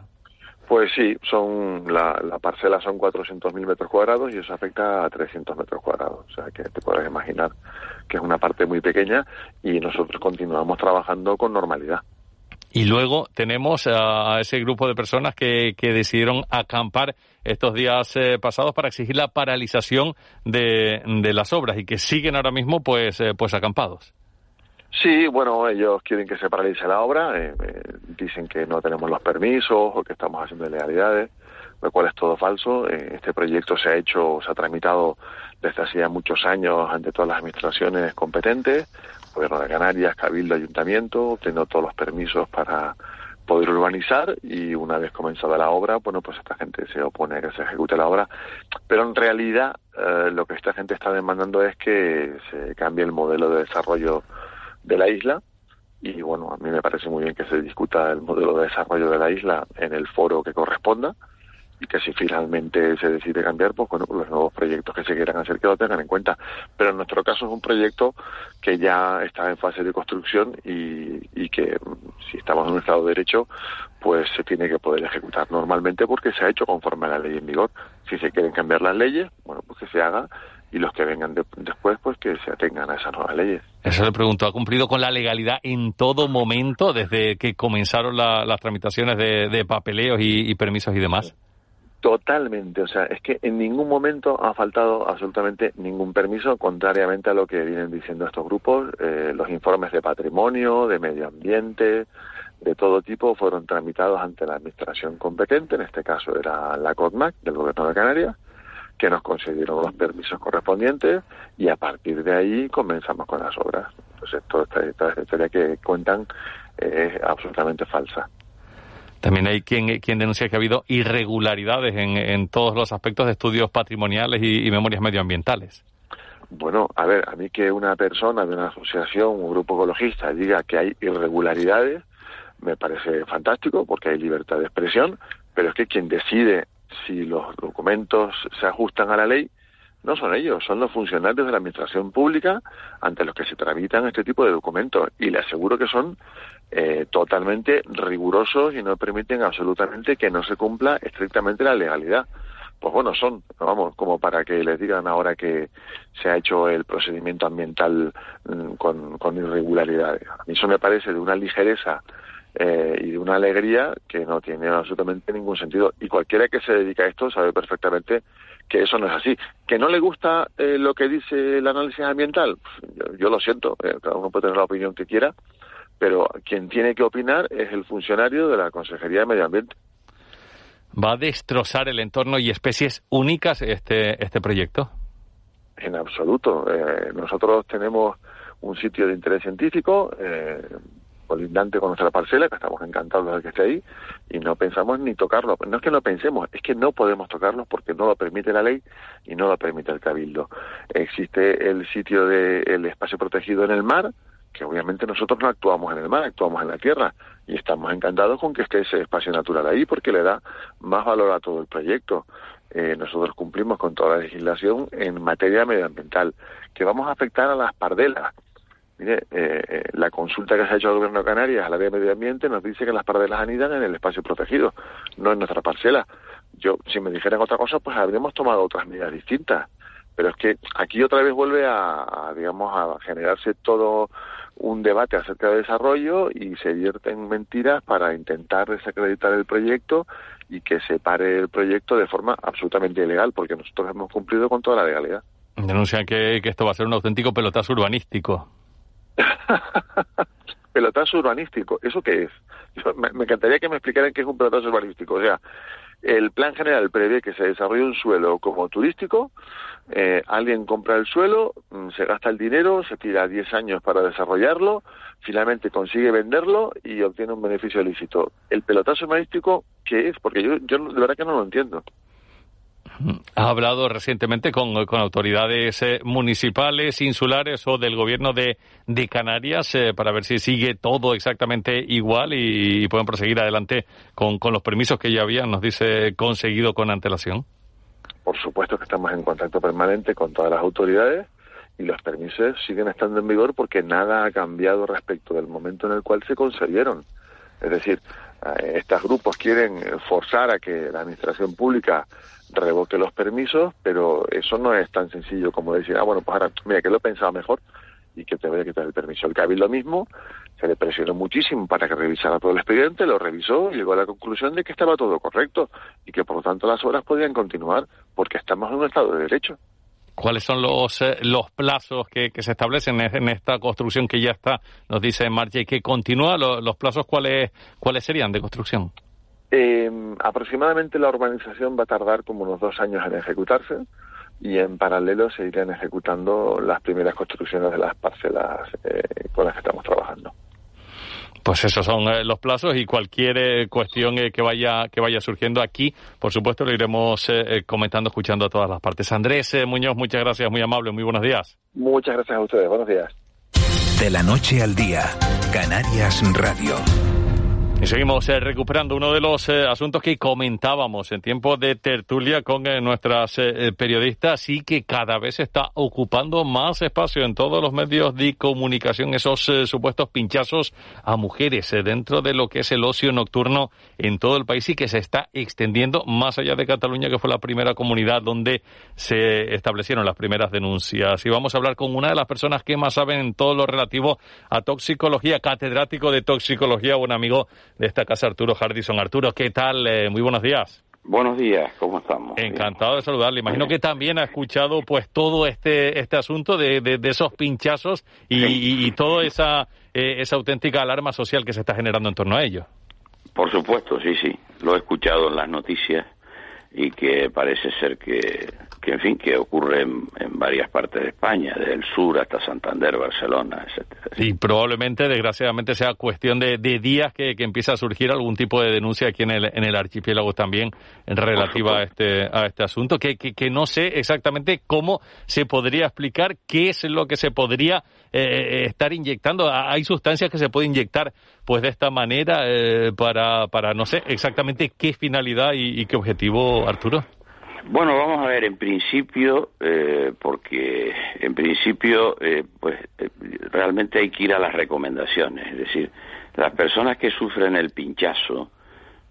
Pues sí, son la, la parcela son 400.000 metros cuadrados y eso afecta a 300 metros cuadrados. O sea que te puedes imaginar que es una parte muy pequeña y nosotros continuamos trabajando con normalidad. Y luego tenemos a ese grupo de personas que, que decidieron acampar estos días eh, pasados para exigir la paralización de, de, las obras y que siguen ahora mismo pues, eh, pues acampados. Sí, bueno, ellos quieren que se paralice la obra, eh, dicen que no tenemos los permisos o que estamos haciendo ilegalidades, lo cual es todo falso. este proyecto se ha hecho, se ha tramitado desde hacía muchos años ante todas las administraciones competentes, Gobierno de Canarias, Cabildo, Ayuntamiento, teniendo todos los permisos para poder urbanizar y una vez comenzada la obra, bueno, pues esta gente se opone a que se ejecute la obra, pero en realidad eh, lo que esta gente está demandando es que se cambie el modelo de desarrollo de la isla y bueno, a mí me parece muy bien que se discuta el modelo de desarrollo de la isla en el foro que corresponda, y que si finalmente se decide cambiar, pues bueno, los nuevos proyectos que se quieran hacer que lo tengan en cuenta. Pero en nuestro caso es un proyecto que ya está en fase de construcción y, y que mm, si estamos en un estado de derecho, pues se tiene que poder ejecutar normalmente porque se ha hecho conforme a la ley en vigor. Si se quieren cambiar las leyes, bueno, pues que se haga y los que vengan después, pues que se atengan a esas nuevas leyes. Eso le pregunto, ¿ha cumplido con la legalidad en todo momento desde que comenzaron las tramitaciones de, papeleos y permisos y demás? Totalmente, o sea, es que en ningún momento ha faltado absolutamente ningún permiso, contrariamente a lo que vienen diciendo estos grupos. Eh, los informes de patrimonio, de medio ambiente, de todo tipo fueron tramitados ante la administración competente, en este caso era la CODMAC del Gobierno de Canarias, que nos concedieron los permisos correspondientes y a partir de ahí comenzamos con las obras. Entonces, toda esta, historia que cuentan es absolutamente falsa. También hay quien, quien denuncia que ha habido irregularidades en, en todos los aspectos de estudios patrimoniales y, memorias medioambientales. Bueno, a ver, a mí que una persona de una asociación, un grupo ecologista, diga que hay irregularidades, me parece fantástico porque hay libertad de expresión, pero es que quien decide si los documentos se ajustan a la ley no son ellos, son los funcionarios de la administración pública ante los que se tramitan este tipo de documentos. Y le aseguro que son eh, totalmente rigurosos y no permiten absolutamente que no se cumpla estrictamente la legalidad. Pues bueno, son, vamos, como para que les digan ahora que se ha hecho el procedimiento ambiental mm, con, con irregularidades. A mí eso me parece de una ligereza eh, y de una alegría que no tiene absolutamente ningún sentido. Y cualquiera que se dedica a esto sabe perfectamente que eso no es así. ¿Que no le gusta eh, lo que dice el análisis ambiental? Pues yo, lo siento, cada uno puede tener la opinión que quiera, pero quien tiene que opinar es el funcionario de la Consejería de Medio Ambiente. ¿Va a destrozar el entorno y especies únicas este, este proyecto? En absoluto. Eh, nosotros tenemos un sitio de interés científico eh, colindante con nuestra parcela, que estamos encantados de que esté ahí, y no pensamos ni tocarlo. No es que no pensemos, es que no podemos tocarlos porque no lo permite la ley y no lo permite el cabildo. Existe el sitio del espacio protegido en el mar, que obviamente nosotros no actuamos en el mar, actuamos en la tierra y estamos encantados con que esté ese espacio natural ahí porque le da más valor a todo el proyecto. Eh, nosotros cumplimos con toda la legislación en materia medioambiental, que vamos a afectar a las pardelas. Mire, eh, eh, la consulta que se ha hecho al Gobierno de Canarias al área de medio ambiente nos dice que las pardelas anidan en el espacio protegido, no en nuestra parcela. Yo, si me dijeran otra cosa, pues habríamos tomado otras medidas distintas. Pero es que aquí otra vez vuelve a digamos, a generarse todo un debate acerca del desarrollo y se vierten mentiras para intentar desacreditar el proyecto y que se pare el proyecto de forma absolutamente ilegal, porque nosotros hemos cumplido con toda la legalidad. Denuncian que, esto va a ser un auténtico pelotazo urbanístico. pelotazo urbanístico, ¿eso qué es? me, me, encantaría que me explicaran qué es un pelotazo urbanístico. O sea, el plan general prevé que se desarrolle un suelo como turístico, eh, alguien compra el suelo, mm, se gasta el dinero, se tira 10 años para desarrollarlo, finalmente consigue venderlo y obtiene un beneficio ilícito. ¿El pelotazo urbanístico qué es? Porque yo, yo de verdad que no lo entiendo. Ha hablado recientemente con, autoridades eh, municipales, insulares o del gobierno de, Canarias eh, para ver si sigue todo exactamente igual y, pueden proseguir adelante con, los permisos que ya habían, nos dice, conseguido con antelación. Por supuesto que estamos en contacto permanente con todas las autoridades y los permisos siguen estando en vigor porque nada ha cambiado respecto del momento en el cual se concedieron. Es decir, estos grupos quieren forzar a que la administración pública revoque los permisos, pero eso no es tan sencillo como decir, ah, bueno, pues ahora, mira, que lo he pensado mejor y que te voy a quitar el permiso. El Cabildo mismo se le presionó muchísimo para que revisara todo el expediente, lo revisó y llegó a la conclusión de que estaba todo correcto y que por lo tanto las obras podían continuar porque estamos en un estado de derecho. ¿Cuáles son los, eh, los plazos que, se establecen en esta construcción que ya está, nos dice en marcha y que continúa? ¿Los, los plazos cuáles, cuáles serían de construcción? Eh, aproximadamente la urbanización va a tardar como unos dos años en ejecutarse y en paralelo se irán ejecutando las primeras construcciones de las parcelas eh, con las que estamos trabajando. Pues esos son eh, los plazos y cualquier eh, cuestión que vaya que vaya surgiendo aquí, por supuesto, lo iremos comentando, escuchando a todas las partes. Andrés Muñoz, muchas gracias, muy amable, muy buenos días. Muchas gracias a ustedes, buenos días. De la noche al día, Canarias Radio. Y seguimos eh, recuperando uno de los eh, asuntos que comentábamos en tiempo de tertulia con eh, nuestras periodistas y que cada vez está ocupando más espacio en todos los medios de comunicación, esos supuestos pinchazos a mujeres dentro de lo que es el ocio nocturno en todo el país y que se está extendiendo más allá de Cataluña, que fue la primera comunidad donde se establecieron las primeras denuncias. Y vamos a hablar con una de las personas que más saben en todo lo relativo a toxicología, catedrático de toxicología, un amigo de esta casa, Arturo Hardison. Arturo, ¿qué tal? Eh, muy buenos días. Buenos días, ¿cómo estamos? Encantado de saludarle. Imagino que también ha escuchado pues todo este este asunto de, de, esos pinchazos y, y, toda esa, eh, esa auténtica alarma social que se está generando en torno a ello. Por supuesto, sí, sí. Lo he escuchado en las noticias y que parece ser que, que en fin, que ocurre en, varias partes de España, desde el sur hasta Santander, Barcelona, etcétera. Y probablemente, desgraciadamente, sea cuestión de, días que, que empiece a surgir algún tipo de denuncia aquí en el, en el archipiélago también en relativa a este, a este asunto, que, que, que no sé exactamente cómo se podría explicar qué es lo que se podría eh, estar inyectando. Hay sustancias que se pueden inyectar pues de esta manera eh, para, para no sé exactamente qué finalidad y, qué objetivo, Arturo. Bueno, vamos a ver, en principio, eh, porque en principio, eh, pues realmente hay que ir a las recomendaciones. Es decir, las personas que sufren el pinchazo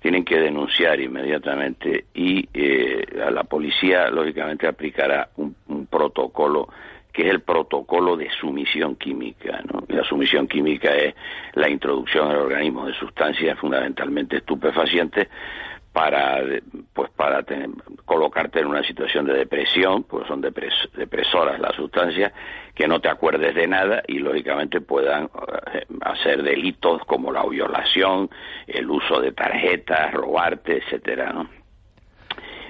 tienen que denunciar inmediatamente y a la policía, lógicamente, aplicará un, un protocolo que es el protocolo de sumisión química. ¿no? La sumisión química es la introducción al organismo de sustancias fundamentalmente estupefacientes para pues para colocarte en una situación de depresión, pues son depresoras las sustancias, que no te acuerdes de nada y lógicamente puedan eh, hacer delitos como la violación, el uso de tarjetas, robarte, etcétera.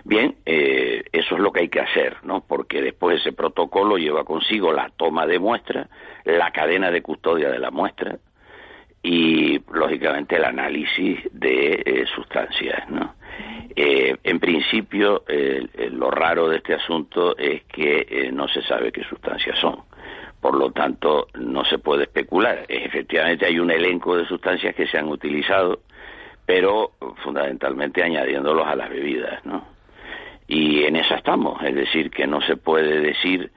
Bien, eh, eso es lo que hay que hacer, ¿no? Porque después ese protocolo lleva consigo la toma de muestra, la cadena de custodia de la muestra y, lógicamente, el análisis de eh, sustancias, ¿no? Eh, en principio, lo raro de este asunto es que no se sabe qué sustancias son. Por lo tanto, no se puede especular. Efectivamente, hay un elenco de sustancias que se han utilizado, pero fundamentalmente añadiéndolos a las bebidas, ¿no? y en esa estamos, es decir, que no se puede decir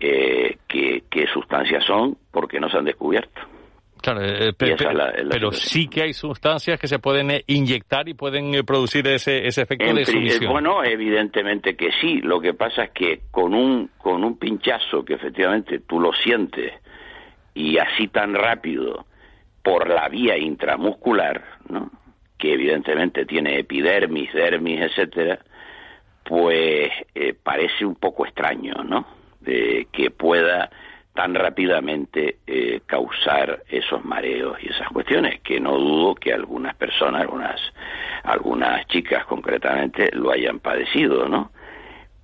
eh, qué, sustancias son porque no se han descubierto. Claro, eh, pero sí que hay sustancias que se pueden eh, inyectar y pueden eh, producir ese, ese efecto de sumisión. Bueno, evidentemente que sí. Lo que pasa es que con un, con un pinchazo que efectivamente tú lo sientes y así tan rápido por la vía intramuscular, ¿no? que evidentemente tiene epidermis, dermis, etcétera, pues eh, parece un poco extraño, ¿no? De que pueda tan rápidamente eh, causar esos mareos y esas cuestiones, que no dudo que algunas personas, algunas, algunas chicas concretamente, lo hayan padecido, ¿no?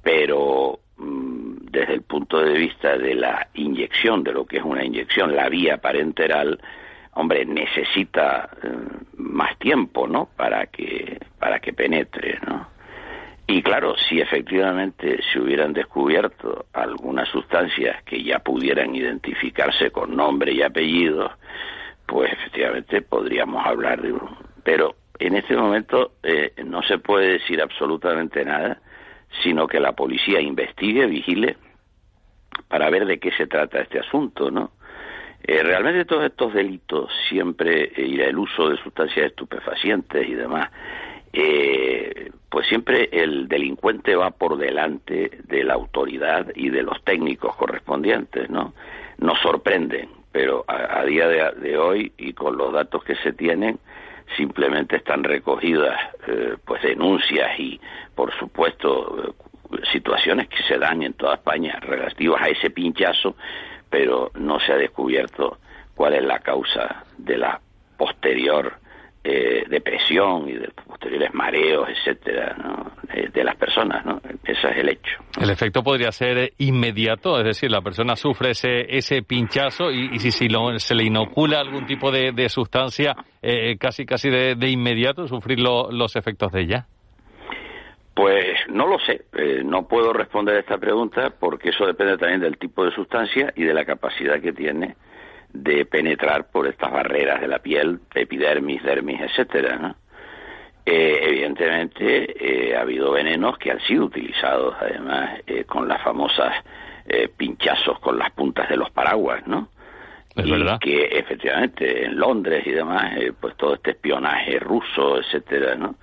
Pero mm, desde el punto de vista de la inyección, de lo que es una inyección, la vía parenteral, hombre, necesita eh, más tiempo, ¿no? Para que, para que penetre, ¿no? Y claro, si efectivamente se hubieran descubierto algunas sustancias que ya pudieran identificarse con nombre y apellido, pues efectivamente podríamos hablar de un... Pero en este momento eh, no se puede decir absolutamente nada, sino que la policía investigue, vigile, para ver de qué se trata este asunto, ¿no? Eh, realmente todos estos delitos, siempre eh, y el uso de sustancias estupefacientes y demás, eh, pues siempre el delincuente va por delante de la autoridad y de los técnicos correspondientes, ¿no? Nos sorprenden, pero a, día de, hoy y con los datos que se tienen, simplemente están recogidas eh, pues denuncias y, por supuesto, situaciones que se dan en toda España relativas a ese pinchazo, pero no se ha descubierto cuál es la causa de la posterior eh, depresión y de posteriores mareos, etcétera, de, las personas, ¿no? Ese es el hecho. El efecto podría ser inmediato, es decir, la persona sufre ese, ese pinchazo y, si, si se le inocula algún tipo de, sustancia, eh, casi casi de, inmediato sufrir los efectos de ella. Pues no lo sé, eh, no puedo responder a esta pregunta porque eso depende también del tipo de sustancia y de la capacidad que tiene de penetrar por estas barreras de la piel, epidermis, dermis, etcétera, eh, evidentemente eh, ha habido venenos que han sido utilizados además eh, con las famosas pinchazos con las puntas de los paraguas, ¿no? Es y verdad. que efectivamente en Londres y demás, pues todo este espionaje ruso, etcétera, ¿no?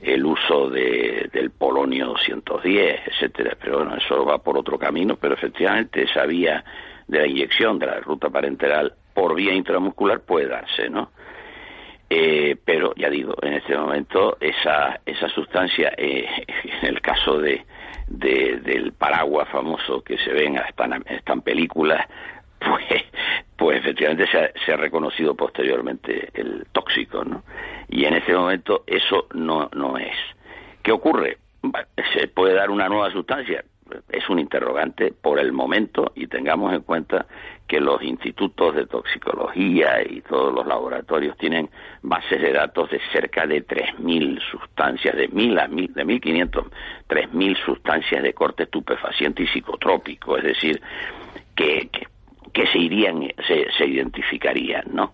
El uso de, del polonio 210, etcétera, pero bueno, eso va por otro camino, pero efectivamente esa vía de la inyección de la ruta parenteral por vía intramuscular puede darse, ¿no? Eh, pero ya digo, en este momento esa, esa sustancia, eh, en el caso de, del paraguas famoso que se ve en estas películas, pues, pues efectivamente se ha, se ha, reconocido posteriormente el tóxico, ¿no? Y en este momento eso no, no es. ¿Qué ocurre? ¿Se puede dar una nueva sustancia? Es un interrogante por el momento y tengamos en cuenta que los institutos de toxicología y todos los laboratorios tienen bases de datos de cerca de 3.000 sustancias, de 1.000 a 1.000, de 1.500, 3.000 sustancias de corte estupefaciente y psicotrópico, es decir, que, que, se irían, se, se identificarían, ¿no?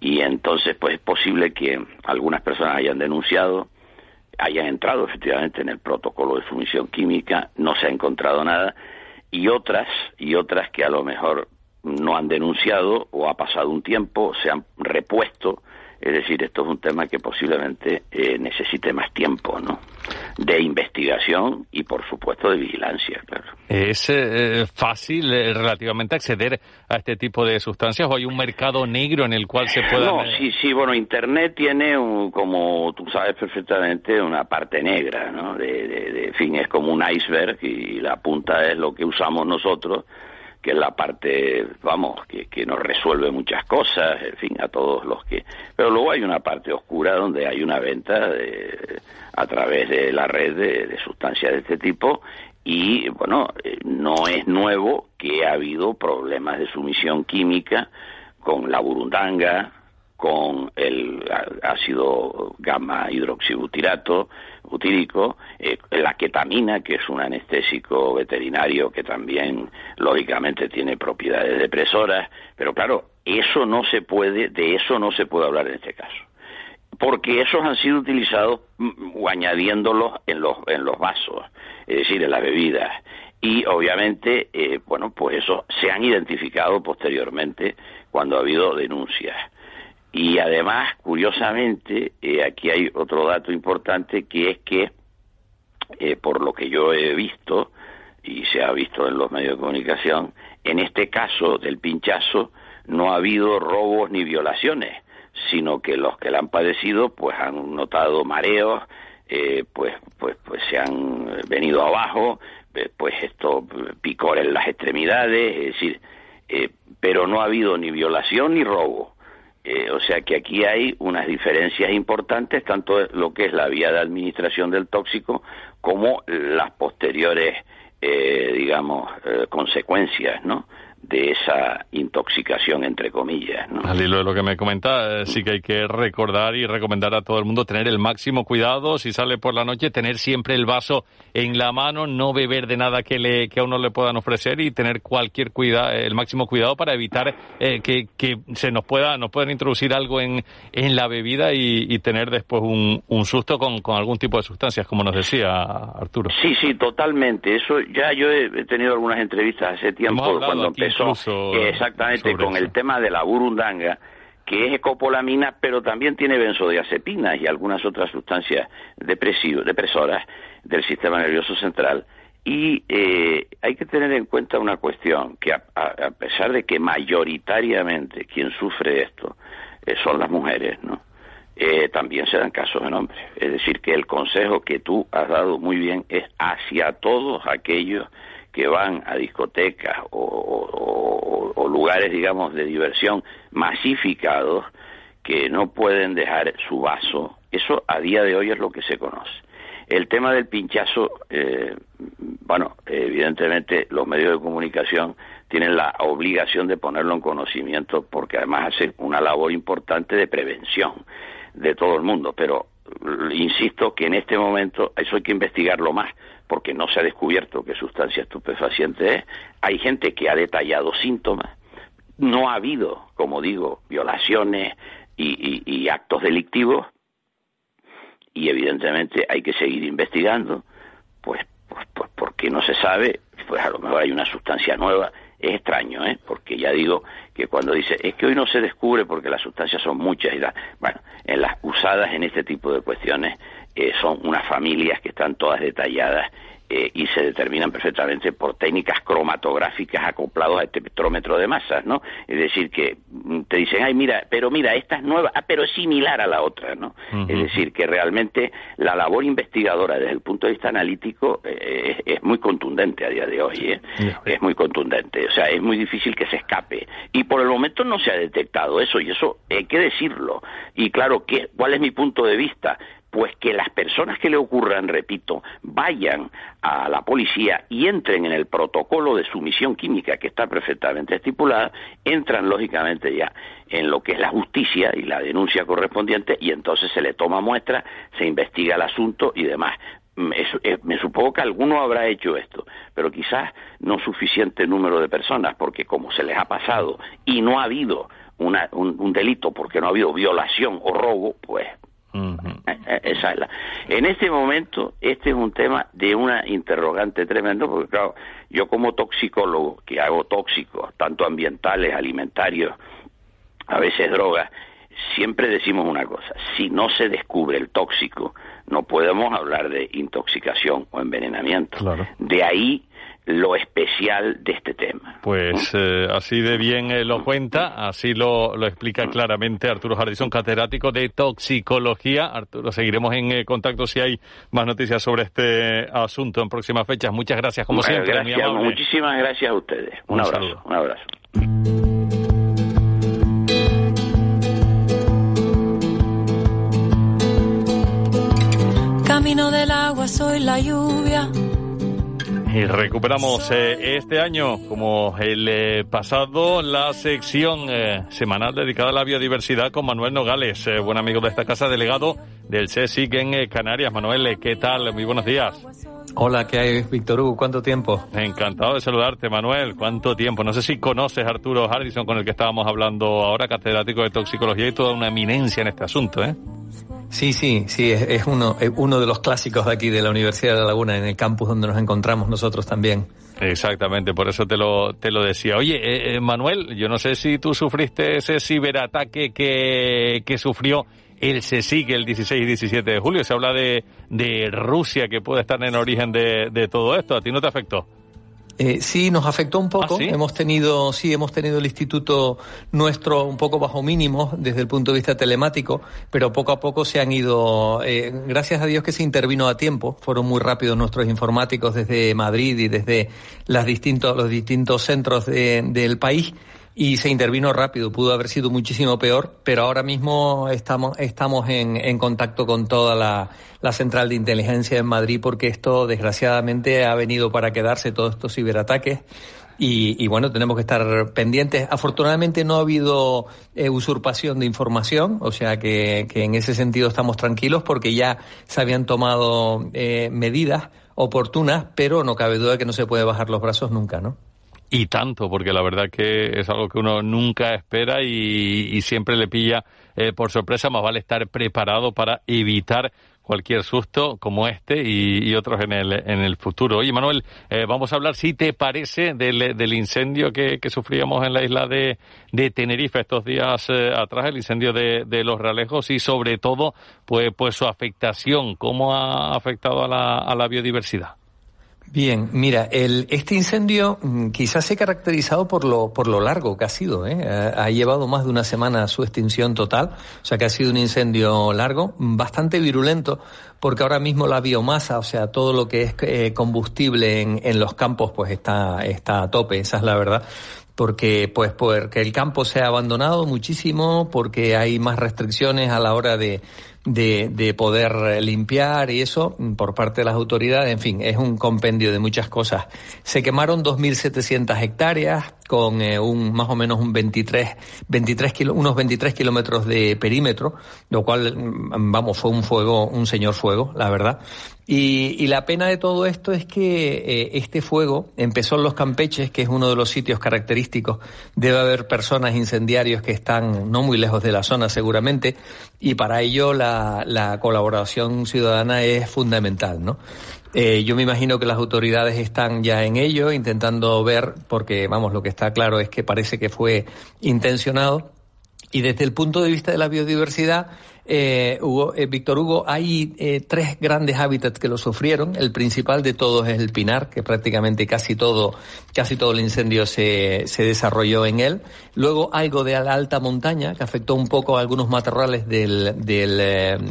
Y entonces, pues es posible que algunas personas hayan denunciado, hayan entrado efectivamente en el protocolo de sumisión química, no se ha encontrado nada, y otras, y otras que a lo mejor no han denunciado o ha pasado un tiempo, se han repuesto. Es decir, esto es un tema que posiblemente eh, necesite más tiempo, ¿no? De investigación y, por supuesto, de vigilancia, claro. ¿Es eh, fácil eh, relativamente acceder a este tipo de sustancias o hay un mercado negro en el cual se pueda...? No, sí, sí, bueno, Internet tiene, un, como tú sabes perfectamente, una parte negra, ¿no? De, de, de, fin, es como un iceberg y la punta es lo que usamos nosotros que es la parte, vamos, que, que nos resuelve muchas cosas, en fin, a todos los que... Pero luego hay una parte oscura donde hay una venta de, a través de la red de, sustancias de este tipo y, bueno, eh, no es nuevo que ha habido problemas de sumisión química con la burundanga, con el ácido gamma hidroxibutirato, butírico, eh, la ketamina, que es un anestésico veterinario que también, lógicamente, tiene propiedades depresoras, pero claro, eso no se puede, de eso no se puede hablar en este caso. Porque esos han sido utilizados mm, o añadiéndolos en los, en los vasos, es decir, en las bebidas. Y obviamente, eh, bueno, pues eso se han identificado posteriormente cuando ha habido denuncias. Y además, curiosamente, eh, aquí hay otro dato importante que es que, eh, por lo que yo he visto, y se ha visto en los medios de comunicación, en este caso del pinchazo no ha habido robos ni violaciones, sino que los que la han padecido pues han notado mareos, eh, pues, pues, pues se han venido abajo, pues esto picor en las extremidades, es decir, pero no ha habido ni violación ni robo. Eh, o sea que aquí hay unas diferencias importantes, tanto lo que es la vía de administración del tóxico como las posteriores, eh, digamos, eh, consecuencias, ¿no? De esa intoxicación, entre comillas. ¿no? Al hilo de lo que me comenta, eh, sí que hay que recordar y recomendar a todo el mundo tener el máximo cuidado si sale por la noche, tener siempre el vaso en la mano, no beber de nada que, le, que a uno le puedan ofrecer y tener cualquier cuidado, el máximo cuidado para evitar eh, que, que, se nos pueda nos puedan introducir algo en, en la bebida y, y tener después un, un susto con, con, algún tipo de sustancias, como nos decía Arturo. Sí, sí, totalmente. Eso ya yo he tenido algunas entrevistas hace tiempo cuando empezó exactamente con el tema de la burundanga, que es ecopolamina, pero también tiene benzodiazepinas y algunas otras sustancias depresoras del sistema nervioso central. Y eh, hay que tener en cuenta una cuestión, que a, pesar de que mayoritariamente quien sufre esto eh, son las mujeres, ¿no? Eh, también se dan casos en hombres. Es decir, que el consejo que tú has dado muy bien es hacia todos aquellos que van a discotecas o, lugares, digamos, de diversión masificados que no pueden dejar su vaso. Eso a día de hoy es lo que se conoce. El tema del pinchazo, eh, bueno, evidentemente los medios de comunicación tienen la obligación de ponerlo en conocimiento porque además hacen una labor importante de prevención de todo el mundo, pero insisto que en este momento eso hay que investigarlo más porque no se ha descubierto qué sustancia estupefaciente es. Hay gente que ha detallado síntomas. No ha habido, como digo, violaciones y, actos delictivos. Y evidentemente hay que seguir investigando, pues, pues, pues, porque no se sabe, pues a lo mejor hay una sustancia nueva. Es extraño, ¿eh? Porque ya digo que cuando dice, es que hoy no se descubre porque las sustancias son muchas y bueno, en las usadas en este tipo de cuestiones eh, son unas familias que están todas detalladas eh, y se determinan perfectamente por técnicas cromatográficas acoplados a este espectrómetro de masas, ¿no? Es decir, que mm, te dicen, ay, mira, pero mira, esta es nueva, ah, pero es similar a la otra, ¿no? Es decir, que realmente la labor investigadora desde el punto de vista analítico eh, es, muy contundente a día de hoy, ¿eh? Es muy contundente, o sea, es muy difícil que se escape. Y por el momento no se ha detectado eso, y eso hay que decirlo. Y claro, ¿qué, ¿cuál es mi punto de vista? Pues que las personas que le ocurran, repito, vayan a la policía y entren en el protocolo de sumisión química que está perfectamente estipulada, entran lógicamente ya en lo que es la justicia y la denuncia correspondiente y entonces se le toma muestra, se investiga el asunto y demás. Me, eh, me, supongo que alguno habrá hecho esto, pero quizás no suficiente número de personas, porque como se les ha pasado y no ha habido una, un, delito porque no ha habido violación o robo, pues eh, eh, esa En este momento, este es un tema de una interrogante tremendo, porque claro, yo como toxicólogo, que hago tóxicos, tanto ambientales, alimentarios, a veces drogas, siempre decimos una cosa, si no se descubre el tóxico, no podemos hablar de intoxicación o envenenamiento. De ahí lo especial de este tema. Pues eh, así de bien eh, lo cuenta, así lo, lo, explica claramente Arturo Jardison, catedrático de toxicología. Arturo, seguiremos en eh, contacto si hay más noticias sobre este asunto en próximas fechas. Muchas gracias, como siempre. Gracias, muchísimas gracias a ustedes. Un, abrazo. Un abrazo. Camino del agua, soy la lluvia y recuperamos eh, este año, como el eh, pasado, la sección eh, semanal dedicada a la biodiversidad con Manuel Nogales, buen amigo de esta casa, delegado del CSIC en Canarias. Manuel, ¿qué tal? Muy buenos días. Hola, ¿qué hay, Víctor Hugo? ¿Cuánto tiempo? Encantado de saludarte, Manuel. ¿Cuánto tiempo? No sé si conoces a Arturo Hardison, con el que estábamos hablando ahora, catedrático de toxicología y toda una eminencia en este asunto, ¿eh? Sí, sí, sí, es, uno, uno de los clásicos de aquí de la Universidad de La Laguna, en el campus donde nos encontramos nosotros también. Exactamente, por eso te lo, te lo decía. Oye, eh, eh, Manuel, yo no sé si tú sufriste ese ciberataque que, que sufrió el CSIC el 16 y 17 de julio. Se habla de, de Rusia que puede estar en origen de, de todo esto. ¿A ti no te afectó? Eh, sí, nos afectó un poco. ¿Ah, hemos tenido, sí, hemos tenido el instituto nuestro un poco bajo mínimo desde el punto de vista telemático, pero poco a poco se han ido, eh, gracias a Dios que se intervino a tiempo. Fueron muy rápidos nuestros informáticos desde Madrid y desde las distintos, los distintos centros del país y se intervino rápido. Pudo haber sido muchísimo peor, pero ahora mismo estamos, estamos en, en contacto con toda la, la, central de inteligencia en Madrid porque esto desgraciadamente ha venido para quedarse, todos estos ciberataques. Y, y, bueno, tenemos que estar pendientes. Afortunadamente no ha habido eh, usurpación de información, o sea que, que, en ese sentido estamos tranquilos porque ya se habían tomado eh, medidas oportunas, pero no cabe duda que no se puede bajar los brazos nunca, ¿no? Y tanto, porque la verdad que es algo que uno nunca espera y, siempre le pilla eh, por sorpresa, más vale estar preparado para evitar cualquier susto como este y, otros en el, en el futuro. Oye, Manuel, eh, vamos a hablar, si te parece, del, del incendio que, sufríamos en la isla de, de Tenerife estos días eh, atrás, el incendio de, de, los Realejos y sobre todo, pues, pues su afectación, cómo ha afectado a la, a la biodiversidad. Bien, mira, el, este incendio mm, quizás se ha caracterizado por lo, por lo largo que ha sido. ¿eh? Ha, llevado más de una semana a su extinción total, o sea que ha sido un incendio largo, bastante virulento, porque ahora mismo la biomasa, o sea, todo lo que es eh, combustible en, en los campos, pues está, está a tope, esa es la verdad porque pues porque el campo se ha abandonado muchísimo, porque hay más restricciones a la hora de, de, de, poder limpiar y eso por parte de las autoridades. En fin, es un compendio de muchas cosas. Se quemaron 2.700 hectáreas con eh, un más o menos un 23, 23 unos 23 kilómetros de perímetro, lo cual, mm, vamos, fue un fuego, un señor fuego, la verdad. Y, y la pena de todo esto es que eh, este fuego empezó en los Campeches, que es uno de los sitios característicos. Debe haber personas incendiarios que están no muy lejos de la zona seguramente, y para ello la, la colaboración ciudadana es fundamental, ¿no? Eh, yo me imagino que las autoridades están ya en ello, intentando ver, porque vamos, lo que está claro es que parece que fue intencionado. Y desde el punto de vista de la biodiversidad, eh, Hugo, eh, Víctor Hugo, hay eh, tres grandes hábitats que lo sufrieron. El principal de todos es el pinar, que prácticamente casi todo, casi todo el incendio se, se desarrolló en él. Luego algo de la alta montaña, que afectó un poco a algunos matorrales del, del,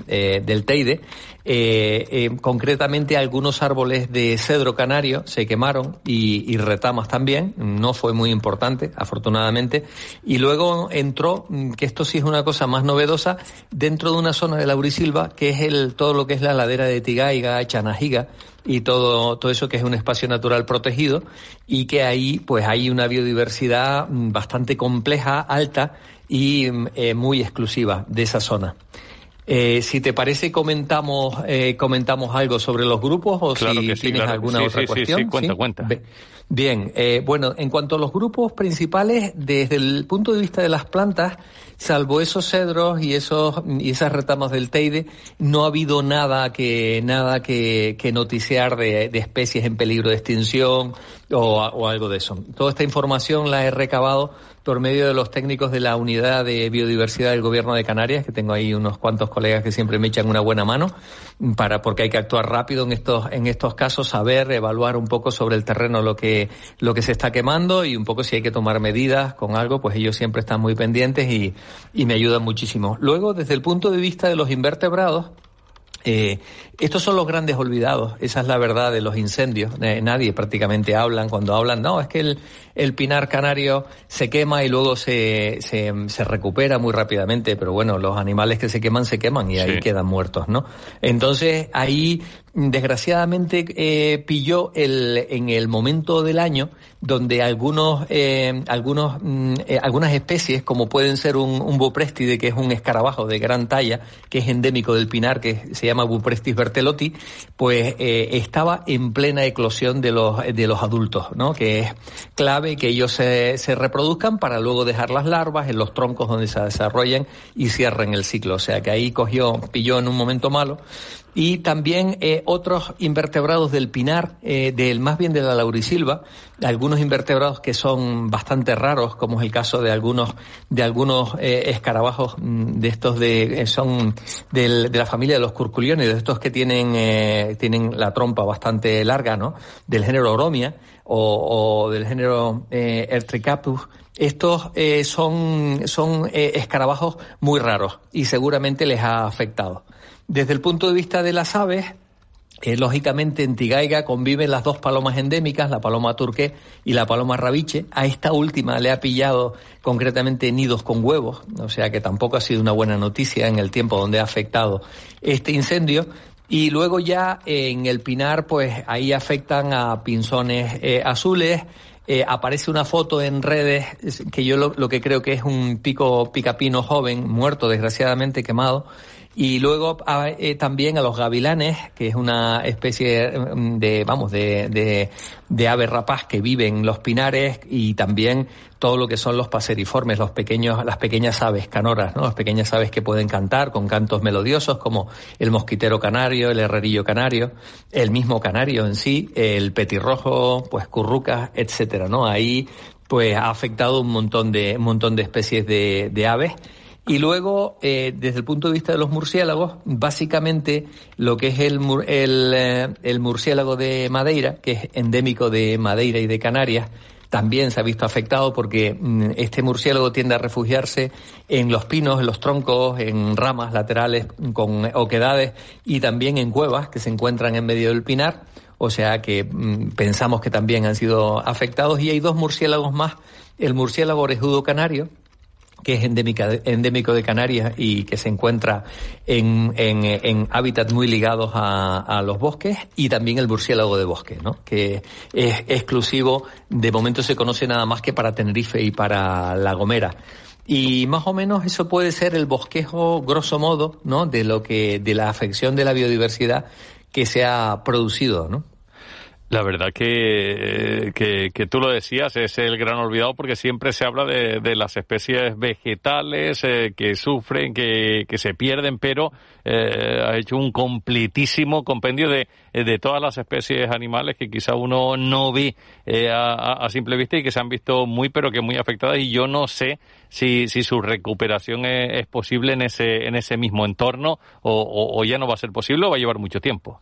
eh, del Teide. Eh, eh, concretamente algunos árboles de cedro canario se quemaron y, retamas también, no fue muy importante, afortunadamente. Y luego entró, mm, que esto sí es una cosa más novedosa, dentro de una zona de Laurisilva, que es el, todo lo que es la ladera de Tigaiga, Chanajiga, y todo, todo eso que es un espacio natural protegido y que ahí pues hay una biodiversidad mm, bastante compleja, alta y mm, eh, muy exclusiva de esa zona. Eh, si te parece, comentamos eh, comentamos algo sobre los grupos o claro si sí, tienes claro. alguna sí, otra sí, cuestión. Sí, cuenta, cuenta. Bien, eh, bueno, en cuanto a los grupos principales, desde el punto de vista de las plantas, salvo esos cedros y esos y esas retamas del Teide, no ha habido nada que nada que, que noticiar de, de, especies en peligro de extinción o, o algo de eso. Toda esta información la he recabado por medio de los técnicos de la unidad de biodiversidad del gobierno de Canarias, que tengo ahí unos cuantos colegas que siempre me echan una buena mano, para, porque hay que actuar rápido en estos, en estos casos, saber, evaluar un poco sobre el terreno lo que, lo que se está quemando y un poco si hay que tomar medidas con algo, pues ellos siempre están muy pendientes y, y me ayudan muchísimo. Luego, desde el punto de vista de los invertebrados, eh, estos son los grandes olvidados, esa es la verdad de los incendios. Eh, nadie prácticamente hablan, cuando hablan, no, es que el, el pinar canario se quema y luego se, se, se, recupera muy rápidamente, pero bueno, los animales que se queman se queman y ahí sí. quedan muertos, ¿no? Entonces ahí desgraciadamente eh, pilló el, en el momento del año donde algunos, eh, algunos, eh, algunas especies, como pueden ser un, un buprestide, que es un escarabajo de gran talla, que es endémico del pinar, que se llama Buprestis bertelotti, pues eh, estaba en plena eclosión de los, de los adultos, ¿no? Que es clave que ellos se, se reproduzcan para luego dejar las larvas en los troncos donde se desarrollan y cierren el ciclo. O sea que ahí cogió, pilló en un momento malo y también eh, otros invertebrados del pinar, eh, del más bien de la laurisilva, algunos invertebrados que son bastante raros, como es el caso de algunos de algunos eh, escarabajos de estos de son del, de la familia de los curculiones, de estos que tienen eh, tienen la trompa bastante larga, ¿no? Del género Oromia o, o del género eh, Ertricapus. Estos eh, son, son eh, escarabajos muy raros y seguramente les ha afectado. Desde el punto de vista de las aves, eh, lógicamente en Tigaiga conviven las dos palomas endémicas, la paloma turqué y la paloma rabiche. A esta última le ha pillado concretamente nidos con huevos, o sea que tampoco ha sido una buena noticia en el tiempo donde ha afectado este incendio. Y luego ya en el Pinar, pues ahí afectan a pinzones eh, azules, eh, aparece una foto en redes que yo lo, lo, que creo que es un pico picapino joven, muerto desgraciadamente, quemado. Y luego a, eh, también a los gavilanes, que es una especie de, vamos, de, de, de, ave rapaz que vive en los pinares y también todo lo que son los paseriformes, los pequeños, las pequeñas aves canoras, ¿no? Las pequeñas aves que pueden cantar con cantos melodiosos como el mosquitero canario, el herrerillo canario, el mismo canario en sí, el petirrojo, pues currucas, etcétera, ¿no? Ahí pues ha afectado un montón de, un montón de especies de, de aves. Y luego, eh, desde el punto de vista de los murciélagos, básicamente lo que es el, el, eh, el, murciélago de Madeira, que es endémico de Madeira y de Canarias, también se ha visto afectado porque mm, este murciélago tiende a refugiarse en los pinos, en los troncos, en ramas laterales con oquedades y también en cuevas que se encuentran en medio del pinar. O sea que mmm, pensamos que también han sido afectados y hay dos murciélagos más. El murciélago orejudo canario, que es endémica, endémico de Canarias y que se encuentra en, en, en hábitats muy ligados a, a, los bosques, y también el murciélago de bosque, ¿no? que es exclusivo, de momento se conoce nada más que para Tenerife y para La Gomera. Y más o menos eso puede ser el bosquejo, grosso modo, ¿no? de lo que, de la afección de la biodiversidad que se ha producido, ¿no? La verdad que, que, tú lo decías, es el gran olvidado porque siempre se habla de, de las especies vegetales eh, que sufren, que, que, se pierden, pero eh, ha hecho un completísimo compendio de, de todas las especies animales que quizá uno no ve eh, a, simple vista y que se han visto muy, pero que muy afectadas y yo no sé si, si su recuperación es, posible en ese, en ese mismo entorno o, o ya no va a ser posible o va a llevar mucho tiempo.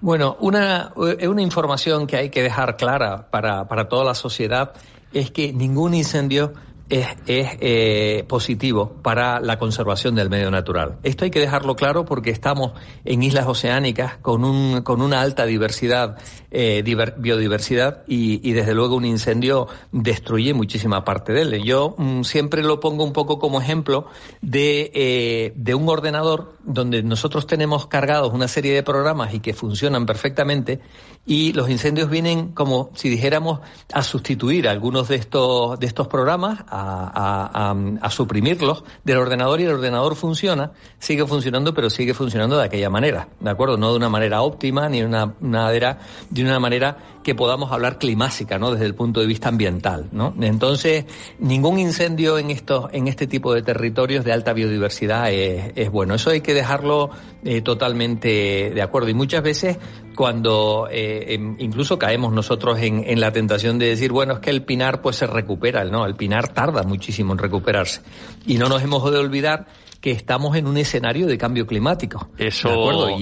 Bueno, una, eh, una información que hay que dejar clara para, para toda la sociedad es que ningún incendio es, es eh, positivo para la conservación del medio natural. Esto hay que dejarlo claro porque estamos en islas oceánicas con, un, con una alta diversidad, eh, biodiversidad y, y, desde luego un incendio destruye muchísima parte de él. Yo mm, siempre lo pongo un poco como ejemplo de, eh, de un ordenador donde nosotros tenemos cargados una serie de programas y que funcionan perfectamente y los incendios vienen como si dijéramos a sustituir algunos de estos, de estos programas, a, suprimirlos del ordenador y el ordenador funciona, sigue funcionando, pero sigue funcionando de aquella manera, ¿de acuerdo? No de una manera óptima ni una, de una manera que podamos hablar climática, ¿no? Desde el punto de vista ambiental, ¿no? Entonces, ningún incendio en estos, en este tipo de territorios de alta biodiversidad es, es bueno. Eso hay que dejarlo eh, totalmente de acuerdo. Y muchas veces cuando eh, incluso caemos nosotros en, en, la tentación de decir, bueno, es que el pinar pues se recupera, ¿no? El pinar tarda muchísimo en recuperarse. Y no nos hemos de olvidar que estamos en un escenario de cambio climático. Eso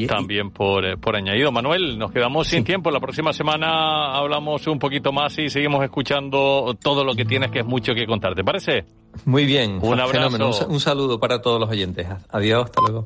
también por, eh, por añadido. Manuel, nos quedamos sin tiempo. La próxima semana hablamos un poquito más y seguimos escuchando todo lo que tienes, que es mucho que contar. ¿Te parece? Muy bien. Un abrazo. Un, un saludo para todos los oyentes. Adiós, hasta luego.